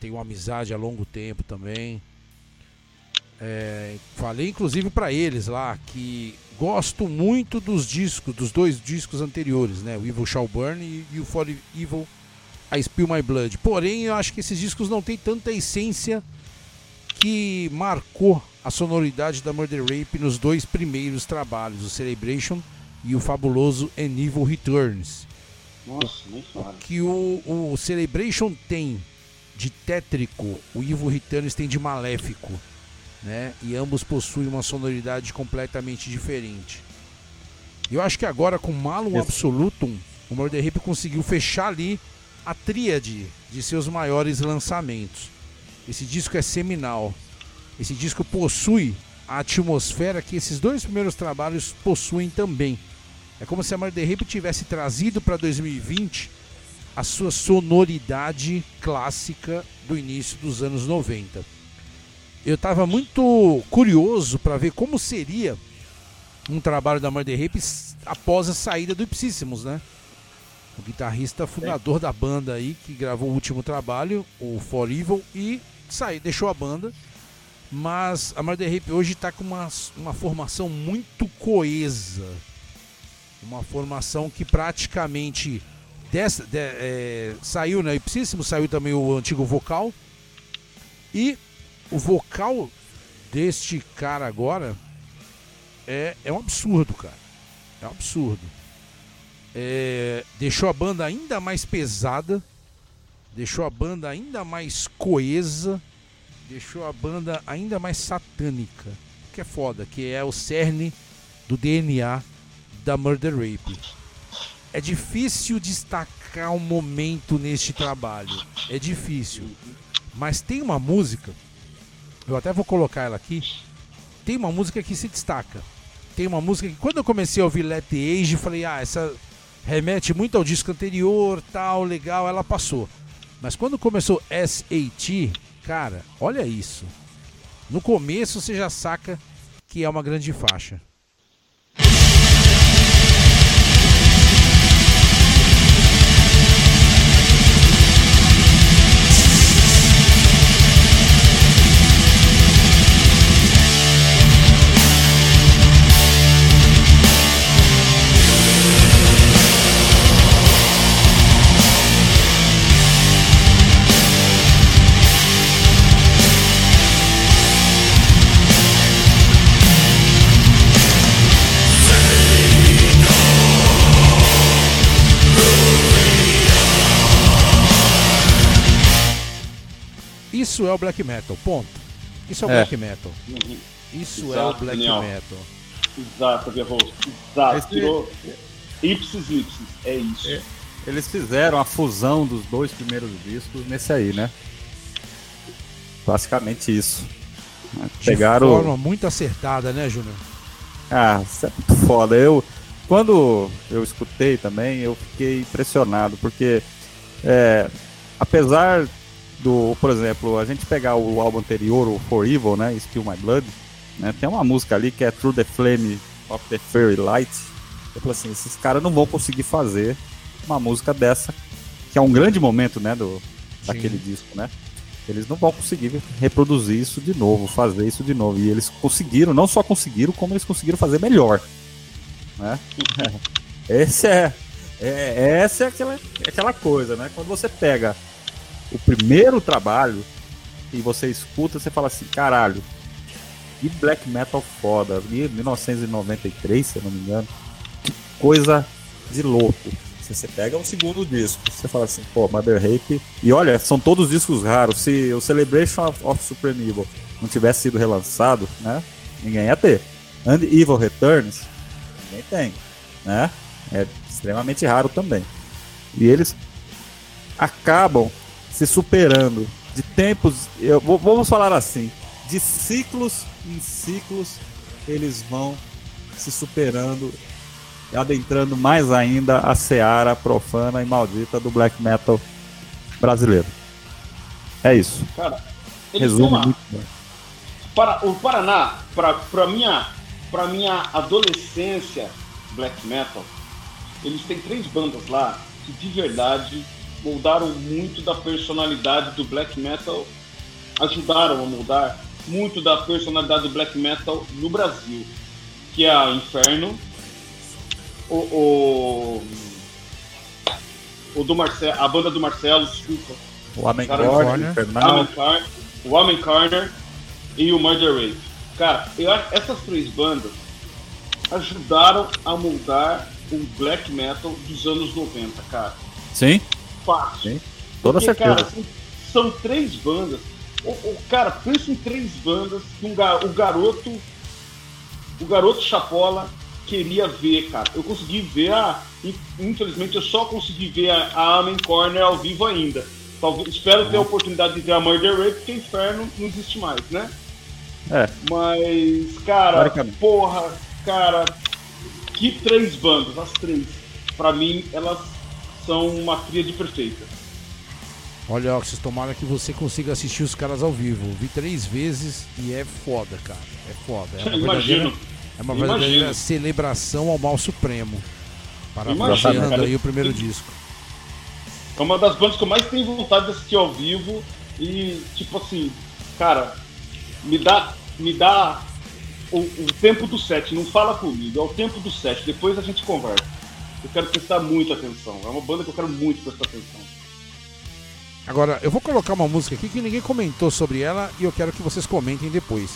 tem uma amizade há longo tempo também. É, falei inclusive para eles lá que gosto muito dos discos, dos dois discos anteriores, né? O Evil Shall Burn e, e o For Evil I Spill My Blood. Porém, eu acho que esses discos não têm tanta essência que marcou a sonoridade da Murder Rape nos dois primeiros trabalhos, o Celebration e o fabuloso And Evil Returns. Nossa, nem fala. Que o, o Celebration tem de tétrico, o Evil Returns tem de maléfico, né? E ambos possuem uma sonoridade completamente diferente. Eu acho que agora com Malum. Absolutum, o Murder Rape conseguiu fechar ali a tríade de seus maiores lançamentos. Esse disco é seminal. Esse disco possui a atmosfera que esses dois primeiros trabalhos possuem também. É como se a Murder Rape tivesse trazido para 2020 a sua sonoridade clássica do início dos anos 90. Eu estava muito curioso para ver como seria um trabalho da Murder Rape após a saída do Ipsíssimos, né? O guitarrista fundador da banda aí, que gravou o último trabalho, o For Evil, e saiu, deixou a banda. Mas a Murder Rape hoje está com uma, uma formação muito coesa. Uma formação que praticamente dessa, de- é, saiu, né? Ipsíssimo, saiu também o antigo vocal. E o vocal deste cara agora é, é um absurdo, cara. É um absurdo. É, deixou a banda ainda mais pesada, deixou a banda ainda mais coesa, deixou a banda ainda mais satânica. Que é foda, que é o cerne do DNA da Murder Rape. É difícil destacar um momento neste trabalho. É difícil. Mas tem uma música, eu até vou colocar ela aqui. Tem uma música que se destaca. Tem uma música que quando eu comecei a ouvir Let the Age, falei, ah, essa remete muito ao disco anterior, tal, legal, ela passou. Mas quando começou SAT, cara, olha isso. No começo você já saca que é uma grande faixa. Isso é o black metal, ponto. Isso é o É. black metal. Isso é o Exato, black Daniel. metal. Exato, Guerreiro. Exato. Esse- Tirou ipsis ipsis. É isso. Eles fizeram a fusão dos dois primeiros discos nesse aí, né? Basicamente isso. De Pegaram. forma muito acertada, né, Júnior? Ah, isso é muito foda. Eu, quando eu escutei também, eu fiquei impressionado, porque é, apesar do, por exemplo, a gente pegar o álbum anterior, o For Evil, né, Spill My Blood, né, tem uma música ali que é Through the Flame of the Fairy Light. Eu falei assim, esses caras não vão conseguir fazer uma música dessa, que é um grande momento, né, do, daquele disco, né? Eles não vão conseguir reproduzir isso de novo, fazer isso de novo. E eles conseguiram, não só conseguiram, como eles conseguiram fazer melhor. Né? Esse é, é, essa é aquela, é aquela coisa, né? Quando você pega o primeiro trabalho e você escuta, você fala assim, caralho, que black metal foda, 1993, se eu não me engano, que coisa de louco. Se você pega um segundo disco, você fala assim, pô, Mother Rape. E olha, são todos discos raros. Se o Celebration of, of Supreme Evil não tivesse sido relançado, né? Ninguém ia ter. And Evil Returns, ninguém tem, né? É extremamente raro também. E eles acabam se superando de tempos, eu, vamos falar assim, de ciclos em ciclos, eles vão se superando adentrando mais ainda a seara profana e maldita do black metal brasileiro. É isso. Cara, Resumo uma... Para, o Paraná, para minha, pra minha adolescência black metal, eles têm três bandas lá que de verdade moldaram muito da personalidade do black metal, ajudaram a moldar muito da personalidade do black metal no Brasil, que é a Inferno, o, o, o do Marcelo, a banda do Marcelo, desculpa. O Amen Corner, o Amen Corner e o Murder Rape. Cara, eu acho que essas três bandas ajudaram a moldar o black metal dos anos 90, cara. Sim, Fácil. sim. Toda Porque, certeza. cara, são, são três bandas. O, o- cara, pensa em três bandas que um o garoto. O garoto Chapola queria ver, cara. Eu consegui ver a. in- Infelizmente eu só consegui ver a, a Amen Corner ao vivo ainda. Talvez, espero ter a oportunidade de ver a Murder Rape, porque Inferno não existe mais, né? É, Mas, cara, porra, cara, que três bandas, as três. Pra mim, elas são uma tríade perfeita. Olha, Oxys, tomara que você consiga assistir os caras ao vivo. Vi três vezes e é foda, cara. É foda. É uma verdadeira, Imagino. é uma Imagino. verdadeira celebração ao mal supremo. Imagino, Parafraseando aí o primeiro disco. É uma das bandas que eu mais tenho vontade de assistir ao vivo. E, tipo assim, cara, me dá, me dá o, o tempo do set. Não fala comigo, é o tempo do set. Depois a gente conversa. Eu quero prestar muita atenção. É uma banda que eu quero muito prestar atenção. Agora, eu vou colocar uma música aqui que ninguém comentou sobre ela e eu quero que vocês comentem depois.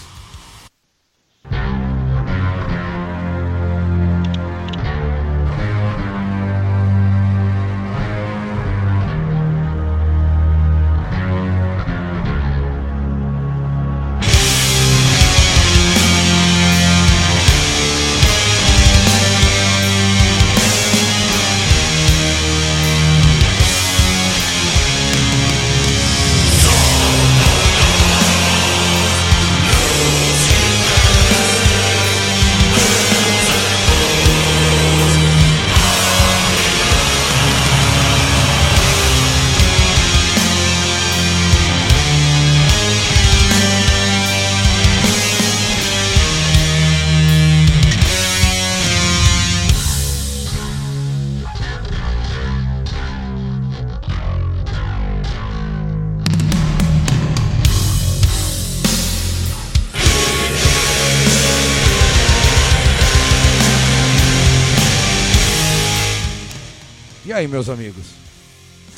Aí, meus amigos?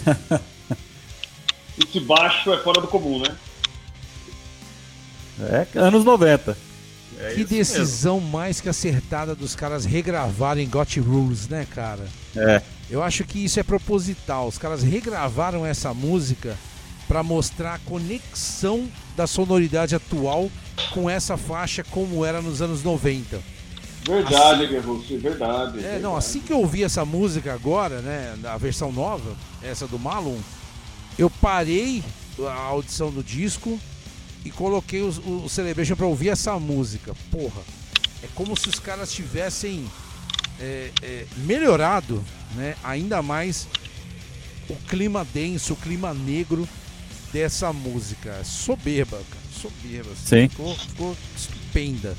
Esse baixo é fora do comum, né? é anos 90. É que decisão mais que acertada dos caras regravarem Got Rules, né, cara? mesmo. É, Eu acho que isso é proposital. Os caras regravaram essa música pra mostrar a conexão da sonoridade atual com essa faixa como era nos anos 90. Verdade, Guerrucci, verdade. É, verdade. não, assim que eu ouvi essa música agora, né, a versão nova, essa do Malum, eu parei a audição do disco e coloquei os- o, Celebration pra ouvir essa música. Porra, é como se os caras tivessem é, é, melhorado, né, ainda mais o clima denso, o clima negro dessa música. Soberba, cara. Soberba. assim. Sim. Ficou, ficou estupenda.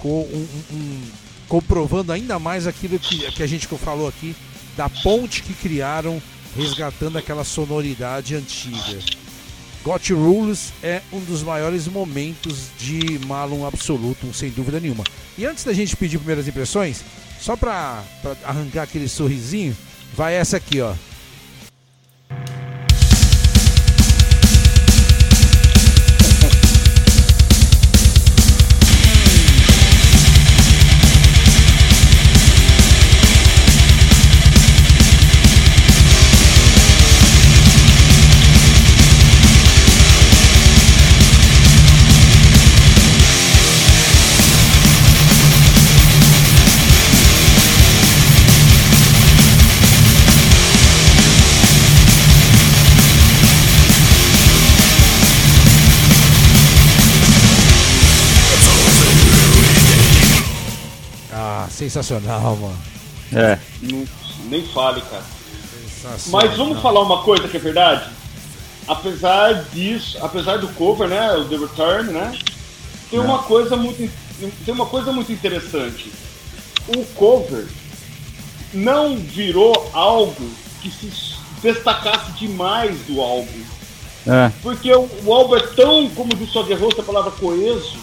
Ficou um, um- um- comprovando ainda mais aquilo que, que a gente falou aqui, da ponte que criaram, resgatando aquela sonoridade antiga. Got Rules é um dos maiores momentos de Malum Absoluto, sem dúvida nenhuma. E antes da gente pedir primeiras impressões, só pra arrancar aquele sorrisinho, vai essa aqui, ó. Sensacional, mano. É. Não- nem fale, cara. Sensacional. Mas vamos falar uma coisa que é verdade? Apesar disso, apesar do cover, né, o The Return, né, tem uma coisa muito, tem uma coisa muito interessante. O cover não virou algo que se destacasse demais do álbum. É. Porque o, o álbum é tão, como disse o Guerroso, a palavra coeso,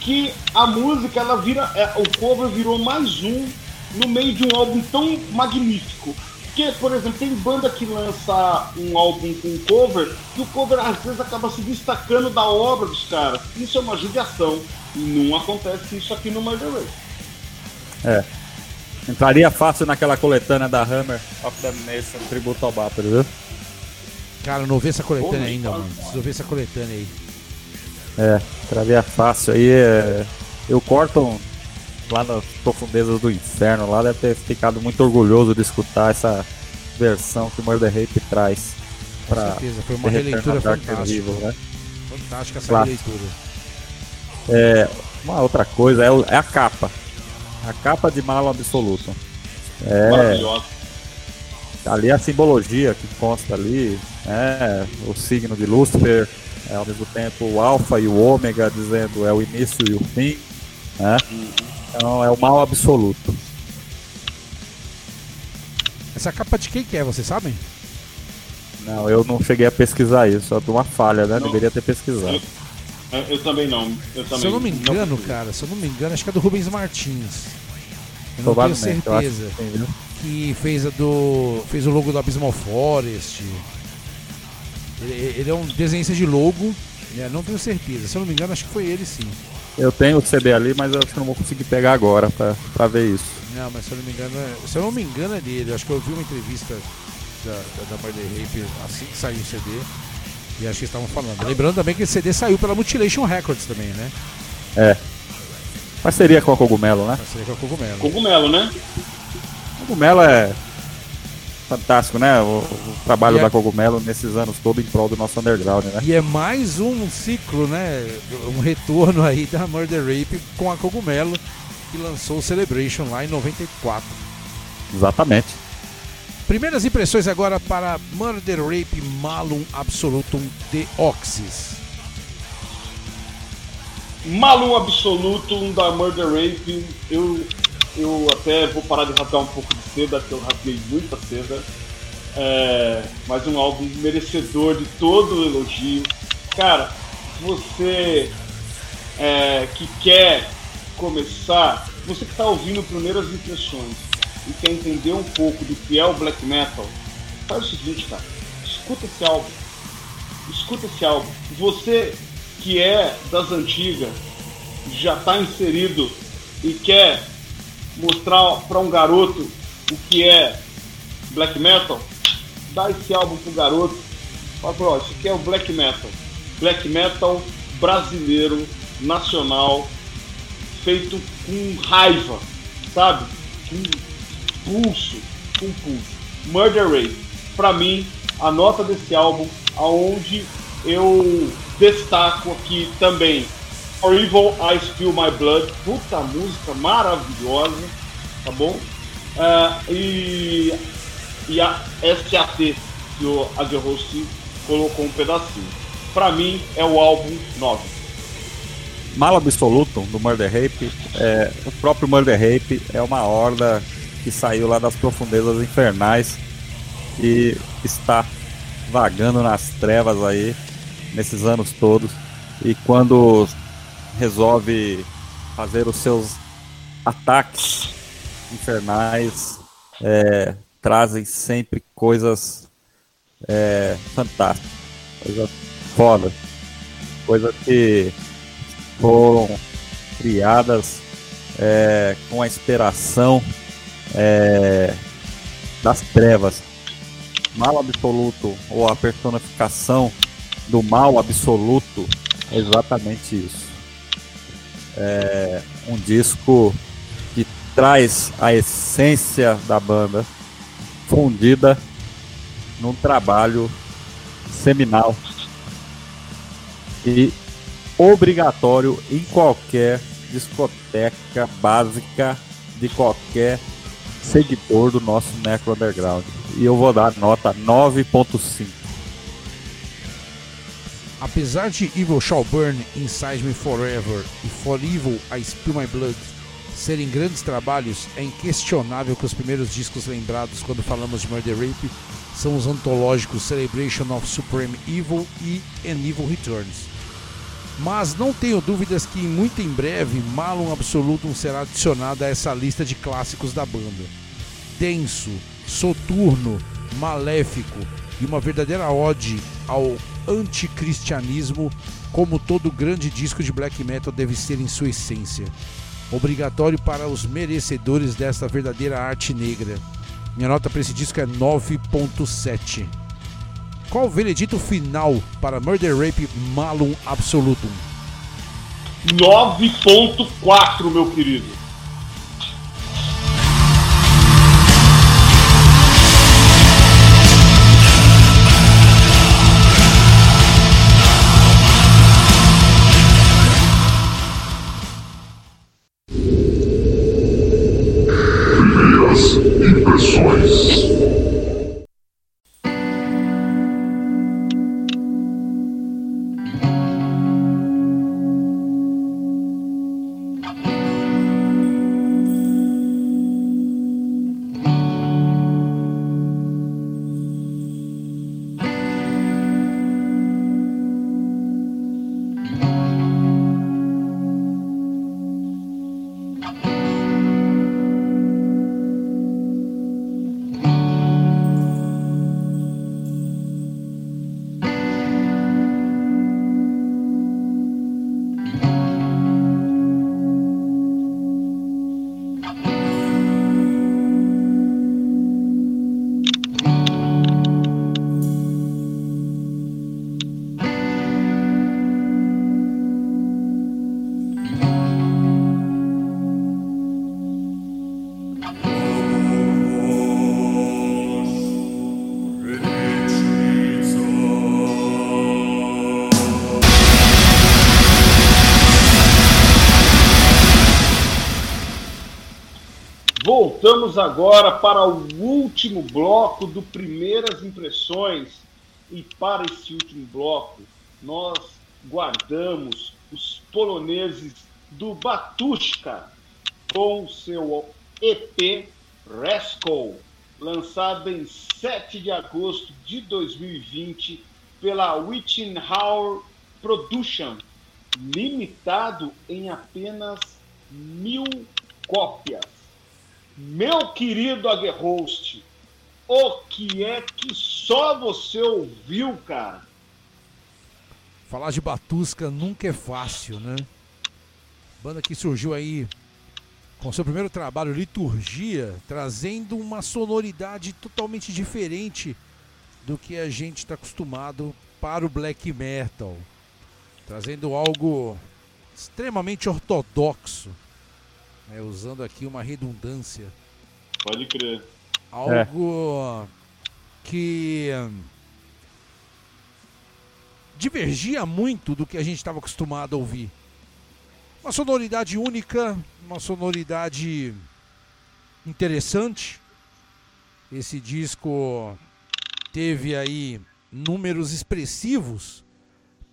que a música, ela vira. é, o cover virou mais um no meio de um álbum tão magnífico. Porque, por exemplo, tem banda que lança um álbum com cover e o cover às vezes acaba se destacando da obra dos caras. Isso é uma judiação. E não acontece isso aqui no Murder Race. É. Entraria fácil naquela coletânea da Hammer of Damnation, tributo ao Battery, viu? Cara, eu não ouvi essa coletânea Porra, ainda, mano. Preciso ouvir essa coletânea aí. É, entraria fácil. Aí é, eu corto lá nas profundezas do inferno, lá deve ter ficado muito orgulhoso de escutar essa versão que o Murder Rape traz. Com pra certeza, foi uma releitura fantástica. Evil, né? Fantástica essa Claro. releitura. É, uma outra coisa é, é a capa. A capa de Malo Absoluto. É, Maravilhosa. ali a simbologia que consta ali, é, o signo de Lúcifer, é, ao mesmo tempo o Alfa e o Ômega, dizendo é o início e o fim. Né? Então é o mal absoluto. Essa capa de quem que é, vocês sabem? Não, eu não cheguei a pesquisar isso, só de uma falha, né? Não. Deveria ter pesquisado. Eu, eu também não. Eu também se eu não me engano, consegui. cara, se eu não me engano, acho que é do Rubens Martins. Eu não tenho Provavelmente, eu acho certeza. que? Que fez a do. fez o logo do Abysmal Forest. Ele, ele é um desenhista de logo, né? não tenho certeza. Se eu não me engano, acho que foi ele sim. Eu tenho o CD ali, mas eu acho que não vou conseguir pegar agora pra, pra ver isso. Não, mas se eu não me engano, é, se eu não me engano é dele. Eu acho que eu vi uma entrevista da, da, da Murder Rape assim que saiu o CD. E acho que eles estavam falando. Lembrando também que esse CD saiu pela Mutilation Records também, né? É. Parceria com a Cogumelo, né? Parceria com a Cogumelo. Cogumelo, né? Cogumelo é fantástico, né? O, o trabalho E é- da Cogumelo nesses anos todo em prol do nosso underground, né? E é mais um ciclo, né? Um retorno aí da Murder Rape com a Cogumelo, que lançou o Celebration lá em 94. Exatamente. Primeiras impressões agora para Murder Rape Malum Absolutum de Oxys. Malum absoluto um da Murder Rape. Eu, eu até vou parar de rasgar um pouco de seda, porque eu rasguei muita seda. É, mas um álbum merecedor de todo o elogio. Cara, você é, que quer começar, você que está ouvindo primeiras impressões e quer entender um pouco do que é o black metal, faz o seguinte, cara. Escuta esse álbum. Escuta esse álbum. Você que é das antigas, já está inserido e quer mostrar para um garoto o que é black metal, dá esse álbum pro garoto. Fala, ó, isso aqui é o black metal. Black metal brasileiro, nacional, feito com raiva, sabe? Com pulso, com pulso. Murder Rape, pra mim, a nota desse álbum, aonde eu destaco aqui também For Evil I Spill My Blood, puta música maravilhosa, tá bom? Ah, e, e a SAT, e o Aguerhost colocou um pedacinho. Pra mim, é o álbum 9. Mal Absoluto, do Murder Rape, é, o próprio Murder Rape é uma horda que saiu lá das profundezas infernais e está vagando nas trevas aí nesses anos todos. E quando resolve fazer os seus ataques infernais, é, trazem sempre coisas é, fantásticas, coisas foda, coisas que foram criadas é, com a inspiração é, das trevas. Mal absoluto ou a personificação do mal absoluto é exatamente isso. É um disco que traz a essência da banda fundida num trabalho seminal e obrigatório em qualquer discoteca básica de qualquer seguidor do nosso Necro Underground. E eu vou dar nota 9.5. Apesar de Evil Shall Burn, Inside Me Forever e For Evil I Spill My Blood serem grandes trabalhos, é inquestionável que os primeiros discos lembrados quando falamos de Murder Rape são os antológicos Celebration of Supreme Evil e An Evil Returns. Mas não tenho dúvidas que muito em breve Malum Absolutum será adicionado a essa lista de clássicos da banda. Denso, soturno, maléfico e uma verdadeira ode ao anticristianismo, como todo grande disco de black metal deve ser em sua essência. Obrigatório para os merecedores desta verdadeira arte negra. Minha nota para esse disco é 9.7. Qual o veredito final para Murder Rape Malum Absolutum? 9.4, meu querido. Voltamos agora para o último bloco do Primeiras Impressões. E para esse último bloco, nós guardamos os poloneses do Batushka com seu EP Rascal, lançado em 7 de agosto de 2020 pela Wittenhauer Production, limitado em apenas mil cópias. Meu querido Aguerhost, o que é que só você ouviu, cara? Falar de Batusca nunca é fácil, né? Banda que surgiu aí com seu primeiro trabalho, Liturgia, trazendo uma sonoridade totalmente diferente do que a gente está acostumado para o black metal. Trazendo algo extremamente ortodoxo, né? usando aqui uma redundância. Pode crer. Algo que hum, divergia muito do que a gente estava acostumado a ouvir. Uma sonoridade única, uma sonoridade interessante. Esse disco teve aí números expressivos.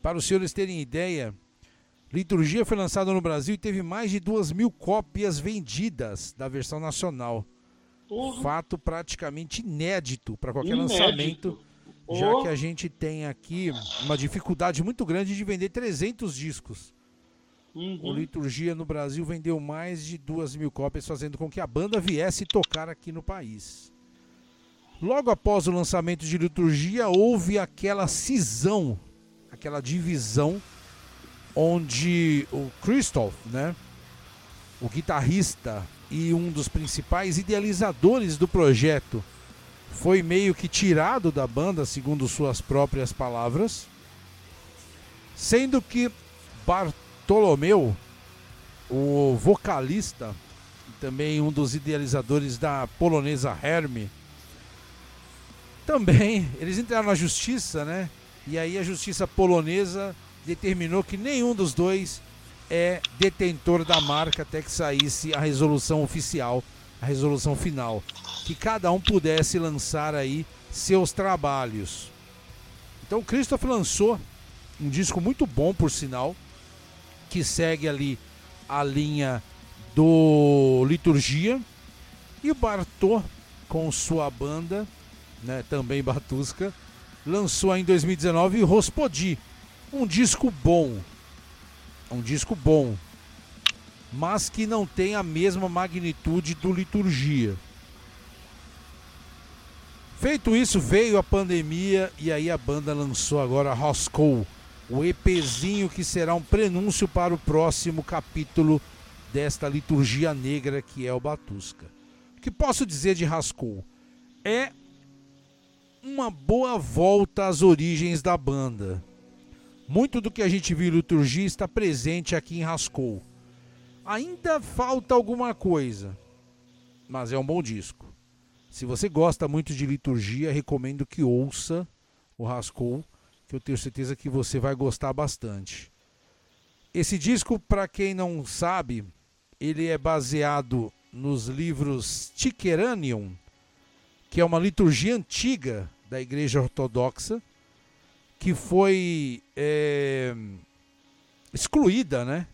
Para os senhores terem ideia, Liturgia foi lançada no Brasil e teve mais de duas mil cópias vendidas da versão nacional. Porra. Fato praticamente inédito para qualquer Inédito. lançamento, já Oh. que a gente tem aqui uma dificuldade muito grande de vender 300 discos. O Uhum. Liturgia no Brasil vendeu mais de duas mil cópias, fazendo com que a banda viesse tocar aqui no país. Logo após o lançamento de Liturgia, houve aquela cisão, aquela divisão, onde o Christoph, né, o guitarrista e um dos principais idealizadores do projeto, foi meio que tirado da banda, segundo suas próprias palavras, sendo que Bartolomeu, o vocalista também um dos idealizadores da polonesa Herme, também eles entraram na justiça, né? E aí a justiça polonesa determinou que nenhum dos dois é detentor da marca até que saísse a resolução oficial, a resolução final, que cada um pudesse lançar aí seus trabalhos. Então o Christoph lançou um disco muito bom, por sinal, que segue ali a linha do Liturgia. E o Bartô, com sua banda, né, também Batusca, lançou em 2019 Rospodi, um disco bom. Um disco bom, mas que não tem a mesma magnitude do Liturgia. Feito isso, veio a pandemia e aí a banda lançou agora Roscoe, o EPzinho que será um prenúncio para o próximo capítulo desta liturgia negra que é o Batusca. O que posso dizer de Rascou? É uma boa volta às origens da banda. Muito do que a gente viu em liturgia está presente aqui em Rascou. Ainda falta alguma coisa, mas é um bom disco. Se você gosta muito de liturgia, recomendo que ouça o Rascou, que eu tenho certeza que você vai gostar bastante. Esse disco, para quem não sabe, ele é baseado nos livros Tiqueranium, que é uma liturgia antiga da Igreja Ortodoxa, que foi é, excluída, né,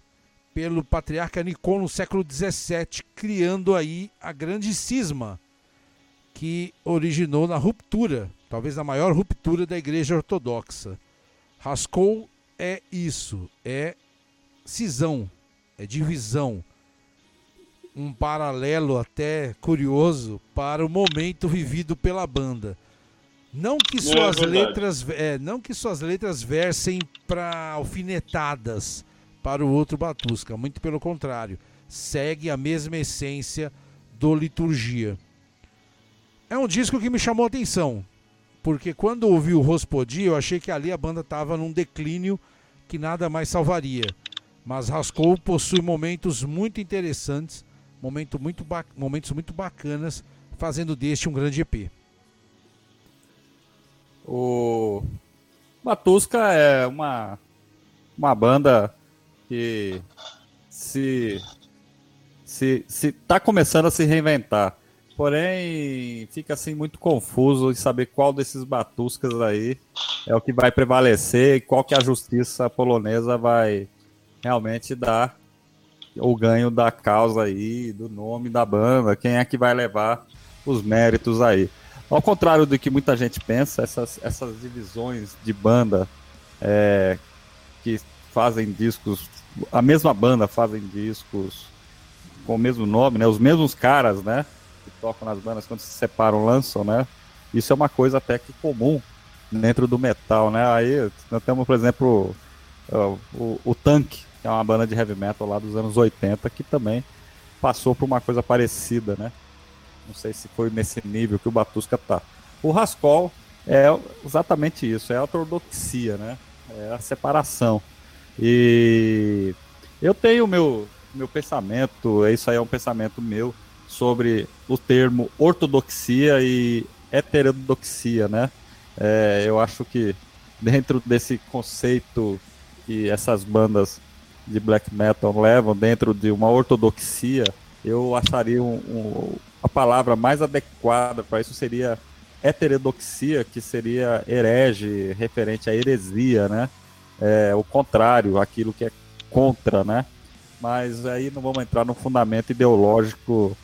pelo patriarca Nicon no século XVII, criando aí a grande cisma que originou na ruptura, talvez a maior ruptura da Igreja Ortodoxa. Rascou é isso, é cisão, é divisão. Um paralelo até curioso para o momento vivido pela banda. Não que É suas verdade. letras, é, não que suas letras versem para alfinetadas para o outro Batusca, muito pelo contrário, segue a mesma essência do liturgia. É um disco que me chamou a atenção, porque quando ouvi o Rospodi, eu achei que ali a banda estava num declínio que nada mais salvaria. Mas Rascou possui momentos muito interessantes, momento muito momentos muito bacanas, fazendo deste um grande EP. O Batusca é uma, uma banda que se, se, se tá começando a se reinventar. Porém, fica assim muito confuso em saber qual desses batuscas aí é o que vai prevalecer e qual que a justiça polonesa vai realmente dar o ganho da causa aí, do nome da banda, quem é que vai levar os méritos aí. Ao contrário do que muita gente pensa, essas, essas divisões de banda é, que fazem discos, a mesma banda fazem discos com o mesmo nome, né? Os mesmos caras, né? Que tocam nas bandas quando se separam, lançam, né? Isso é uma coisa até que comum dentro do metal, né? Aí nós temos, por exemplo, o, o, o Tank, que é uma banda de heavy metal lá dos anos 80, que também passou por uma coisa parecida, né? Não sei se foi nesse nível que o Batusca tá. O Rascol é exatamente isso, é a ortodoxia, né? É a separação. E eu tenho meu meu pensamento, isso aí é um pensamento meu sobre o termo ortodoxia e heterodoxia, né? É, eu acho que dentro desse conceito que essas bandas de black metal levam dentro de uma ortodoxia, eu acharia um, um, a palavra mais adequada para isso seria heterodoxia, que seria herege, referente à heresia, né? É, o contrário, aquilo que é contra, né? Mas aí não vamos entrar no fundamento ideológico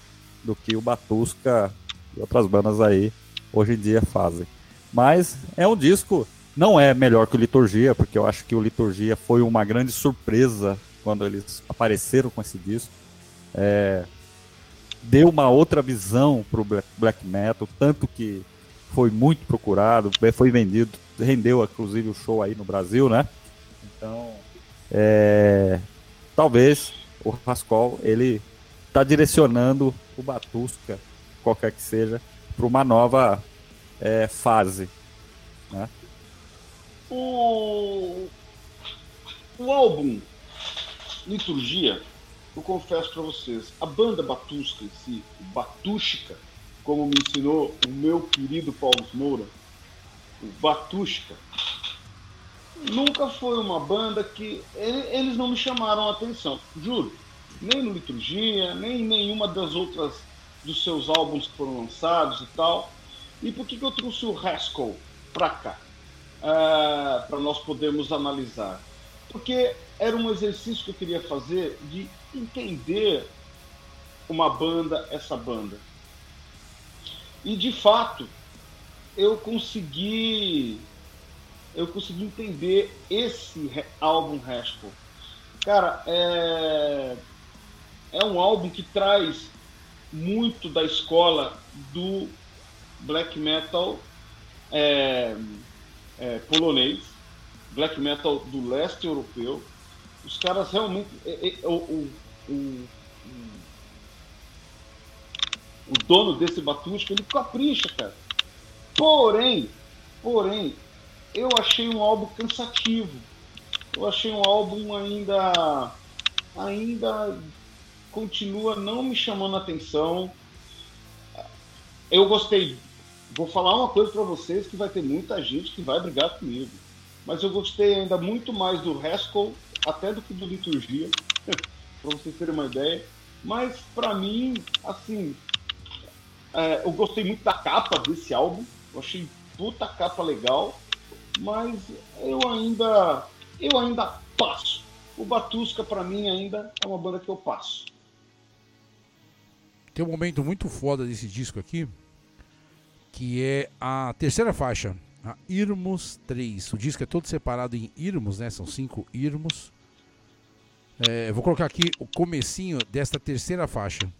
do que o Batusca e outras bandas aí hoje em dia fazem. Mas é um disco, não é melhor que o Liturgia, porque eu acho que o Liturgia foi uma grande surpresa quando eles apareceram com esse disco. É, deu uma outra visão para o black metal, tanto que foi muito procurado, foi vendido, rendeu inclusive o show aí no Brasil, né? Então, é, talvez o Rascol ele está direcionando o Batusca, qualquer que seja, para uma nova é, fase, né? O, o álbum Liturgia, eu confesso para vocês, a banda Batusca em si, Batushka, como me ensinou o meu querido Paulo Moura, o Batushka, nunca foi uma banda que eles não me chamaram a atenção, juro. Nem no Liturgia, nem em nenhuma das outras dos seus álbuns que foram lançados e tal. E por que, que eu trouxe o Haskell para cá? Uh, ah, para nós podermos analisar. Porque era um exercício que eu queria fazer de entender uma banda, essa banda. E de fato, eu consegui eu consegui entender esse álbum Haskell. Cara, é, é um álbum que traz muito da escola do black metal é, é, polonês, black metal do leste europeu. Os caras realmente. É, é, o, o, o, o dono desse Batusca, ele capricha, cara. Porém, porém, eu achei um álbum cansativo. Eu achei um álbum ainda ainda continua não me chamando a atenção. Eu gostei. Vou falar uma coisa para vocês que vai ter muita gente que vai brigar comigo. Mas eu gostei ainda muito mais do Haskell até do que do Liturgia, para vocês terem uma ideia. Mas para mim, assim, é, eu gostei muito da capa desse álbum. Eu achei puta capa legal mas eu ainda eu ainda passo. O Batusca para mim ainda é uma banda que eu passo. Tem um momento muito foda desse disco aqui, que é a terceira faixa, a Irmos 3. O disco é todo separado em Irmos, né? São cinco Irmos. É, vou colocar aqui o comecinho desta terceira faixa.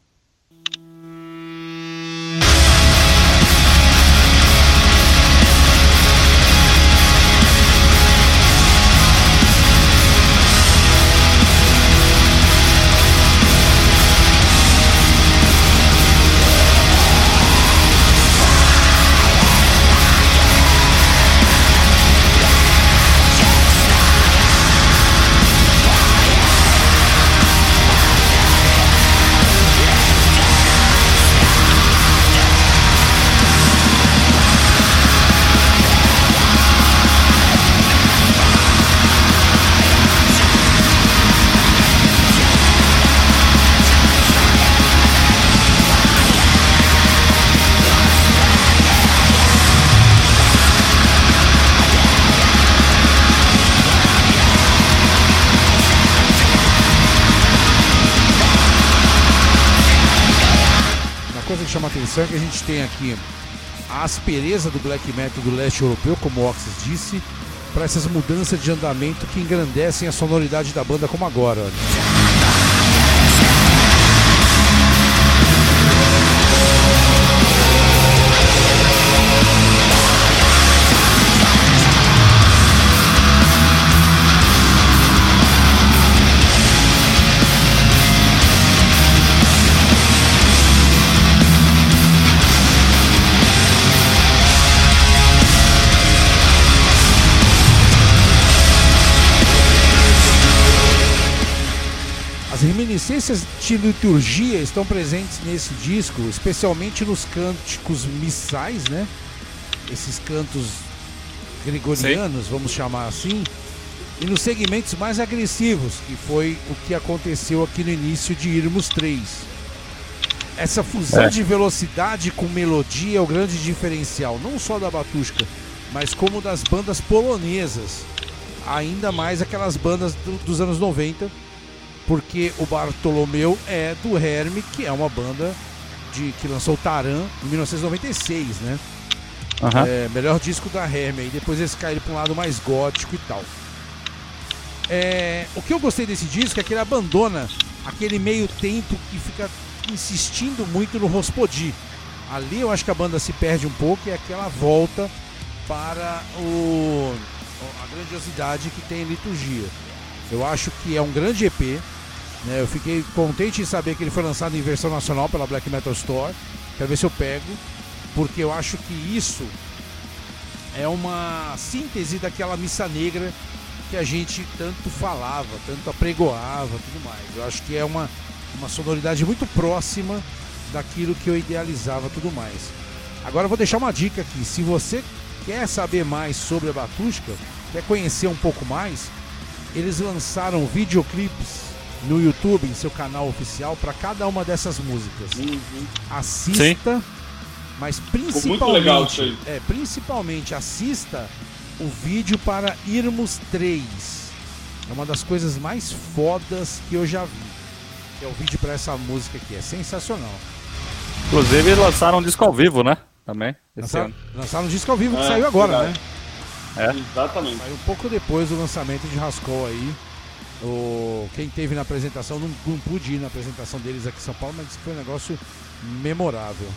Gente tem aqui a aspereza do black metal do leste europeu, como o Oxys disse, para essas mudanças de andamento que engrandecem a sonoridade da banda como agora. Olha. Reminiscências de liturgia estão presentes nesse disco, especialmente nos cânticos missais, né? Esses cantos gregorianos, Sim. vamos chamar assim, e nos segmentos mais agressivos, que foi o que aconteceu aqui no início de Irmos 3. essa fusão É. de velocidade com melodia é o grande diferencial, não só da Batushka, mas como das bandas polonesas. Ainda mais aquelas bandas do- dos anos 90, porque o Bartolomeu é do Herme, que é uma banda de, que lançou o Taran em 1996, né? Aham. É, melhor disco da Herme, e depois eles caíram para um lado mais gótico e tal. É, o que eu gostei desse disco é que ele abandona aquele meio tempo que fica insistindo muito no Rospodi. Ali eu acho que a banda se perde um pouco e é aquela volta para o, a grandiosidade que tem em liturgia. Eu acho que é um grande EP. Né? Eu fiquei contente em saber que ele foi lançado em versão nacional pela Black Metal Store. Quero ver se eu pego, porque eu acho que isso é uma síntese daquela missa negra que a gente tanto falava, tanto apregoava, tudo mais. Eu acho que é uma, uma sonoridade muito próxima daquilo que eu idealizava, tudo mais. Agora eu vou deixar uma dica aqui. Se você quer saber mais sobre a Batushka, quer conhecer um pouco mais, eles lançaram videoclipes no YouTube, em seu canal oficial, para cada uma dessas músicas. Assista, mas principalmente, é, principalmente assista o vídeo para Irmos 3. É uma das coisas mais fodas que eu já vi. É o vídeo para essa música aqui, é sensacional. Inclusive lançaram um disco ao vivo, né? Também, Lançaram, ano. lançaram um disco ao vivo que É, saiu agora, verdade. né? É. Exatamente. Saiu um pouco depois do lançamento de Rascol aí. O, quem teve na apresentação, não, não pude ir na apresentação deles aqui em São Paulo, mas foi um negócio memorável.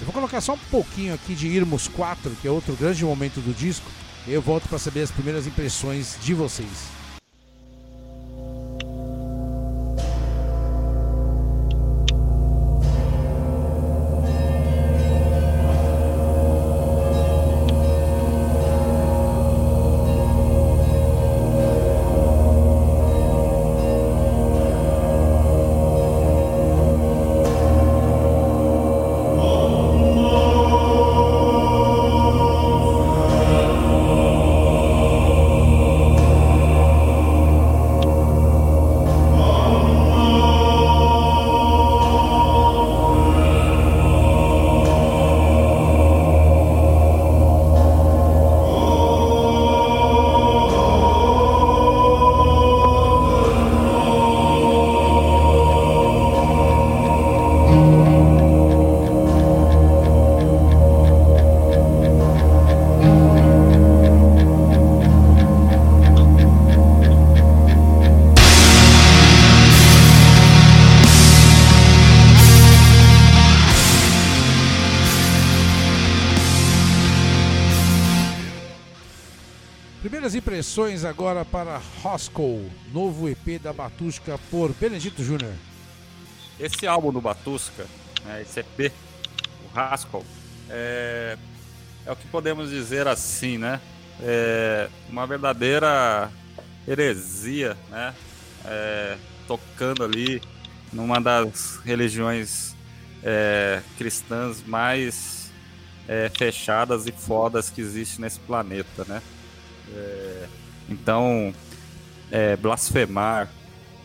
Eu vou colocar só um pouquinho aqui de Irmos 4, que é outro grande momento do disco. Eu volto para saber as primeiras impressões de vocês. Impressões agora para Roscoe, novo EP da Batushka por Benedito Júnior. Esse álbum do Batusca, né, esse EP, o Haskell, é, é o que podemos dizer assim, né? É uma verdadeira heresia, né? É, tocando ali numa das religiões é, cristãs mais é, fechadas e fodas que existe nesse planeta, né? É, então, é, blasfemar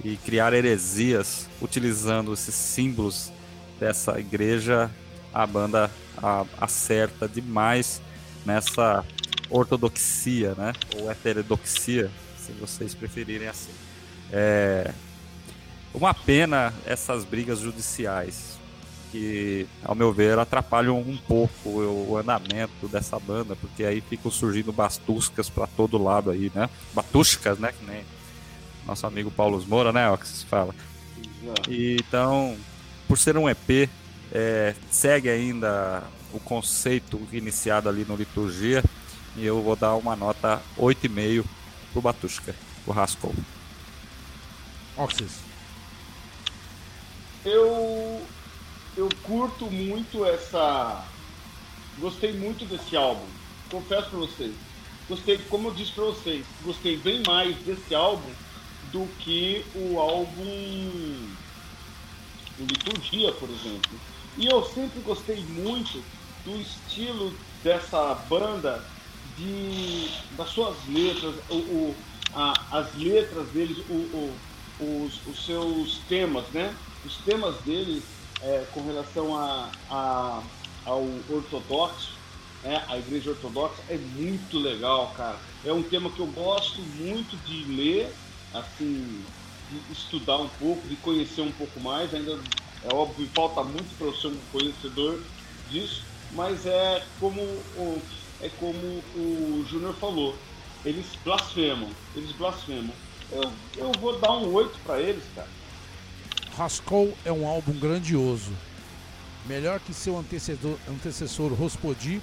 e criar heresias utilizando esses símbolos dessa igreja, a banda a- acerta demais nessa ortodoxia, né? Ou heterodoxia, se vocês preferirem assim. É uma pena essas brigas judiciais que, ao meu ver, atrapalham um pouco o, o andamento dessa banda, porque aí ficam surgindo bastuscas para todo lado aí, né? Batuscas, né? Que nem nosso amigo Paulo Moura, né? Ó, que se fala. E, então, por ser um EP, é, segue ainda o conceito iniciado ali no Liturgia, e eu vou dar uma nota 8,5 pro Batusca, o Haskell. Oxys. Eu eu curto muito essa. Gostei muito desse álbum. Confesso pra vocês. Gostei, como eu disse pra vocês, gostei bem mais desse álbum do que o álbum Liturgia, por exemplo. E eu sempre gostei muito do estilo dessa banda, de das suas letras, o, o- a- as letras deles, o- o- os, os seus temas, né? Os temas deles é, com relação a, a, ao ortodoxo, né, a igreja ortodoxa, é muito legal, cara. É um tema que eu gosto muito de ler, assim, de estudar um pouco, de conhecer um pouco mais. Ainda é óbvio, falta muito para eu ser um conhecedor disso, mas é como o, é como o Júnior falou, eles blasfemam, eles blasfemam. Eu, eu vou dar um 8 para eles, cara. Haskell é um álbum grandioso. Melhor que seu antecessor, antecessor Rospodi,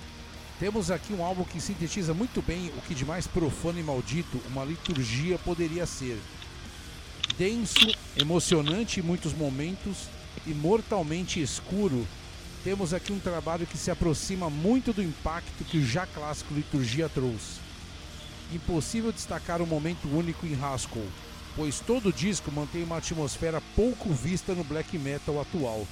temos aqui um álbum que sintetiza muito bem o que de mais profano e maldito uma liturgia poderia ser. Denso, emocionante em muitos momentos e mortalmente escuro, temos aqui um trabalho que se aproxima muito do impacto que o já clássico Liturgia trouxe. Impossível destacar um momento único em Haskell, pois todo o disco mantém uma atmosfera pouco vista no black metal atual.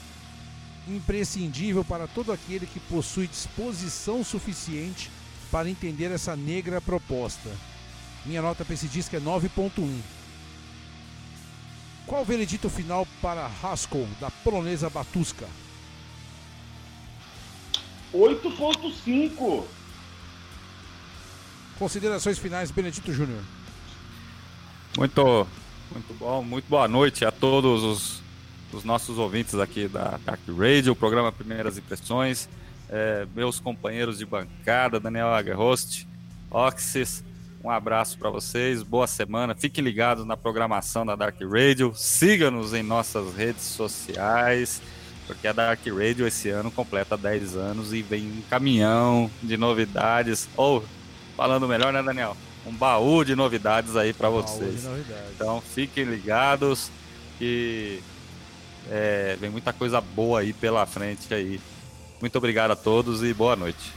Imprescindível para todo aquele que possui disposição suficiente para entender essa negra proposta. Minha nota para esse disco é 9.1. Qual o veredito final para Haskell, da polonesa Batuska? 8.5. Considerações finais, Benedito Júnior. Muito, muito bom, muito boa noite a todos os, os nossos ouvintes aqui da Dark Radio, o programa Primeiras Impressões, é, meus companheiros de bancada, Daniel Agerhost, Oxys, um abraço para vocês, boa semana, fiquem ligados na programação da Dark Radio, siga-nos em nossas redes sociais, porque a Dark Radio esse ano completa 10 anos e vem um caminhão de novidades, ou falando melhor, né, Daniel? Um baú de novidades aí para vocês. Então fiquem ligados que é, vem muita coisa boa aí pela frente aí. Muito obrigado a todos e boa noite.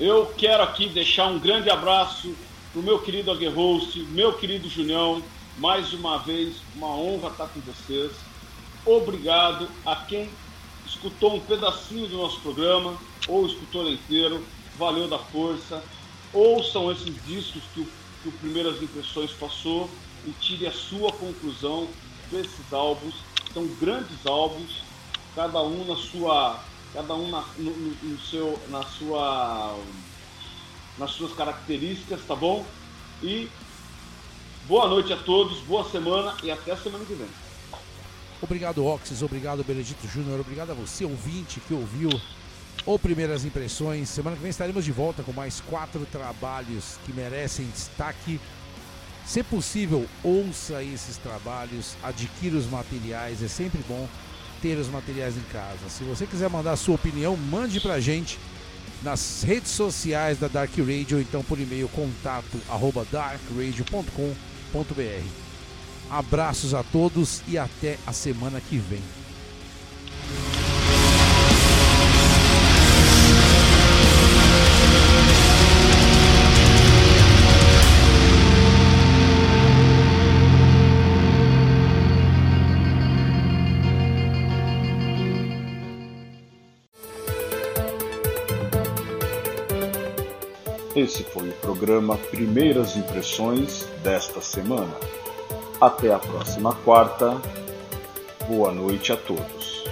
Eu quero aqui deixar um grande abraço pro meu querido Aguerhost, meu querido Junião. Mais uma vez, uma honra estar com vocês. Obrigado a quem escutou um pedacinho do nosso programa ou escutou inteiro. Valeu da força. Ouçam esses discos que o, que o Primeiras Impressões passou e tire a sua conclusão desses álbuns. São grandes álbuns, cada um na sua, cada um na, no, no seu, na sua, nas suas características, tá bom? E boa noite a todos, boa semana e até a semana que vem. Obrigado, Oxys. Obrigado, Benedito Júnior. Obrigado a você, ouvinte, que ouviu o Primeiras Impressões. Semana que vem estaremos de volta com mais quatro trabalhos que merecem destaque. Se possível, ouça esses trabalhos, adquira os materiais. É sempre bom ter os materiais em casa. Se você quiser mandar sua opinião, mande pra gente nas redes sociais da Dark Radio, então por e-mail contato arroba darkradio.com.br. Abraços a todos e até a semana que vem. Esse foi o programa Primeiras Impressões desta semana. Até a próxima quarta. Boa noite a todos.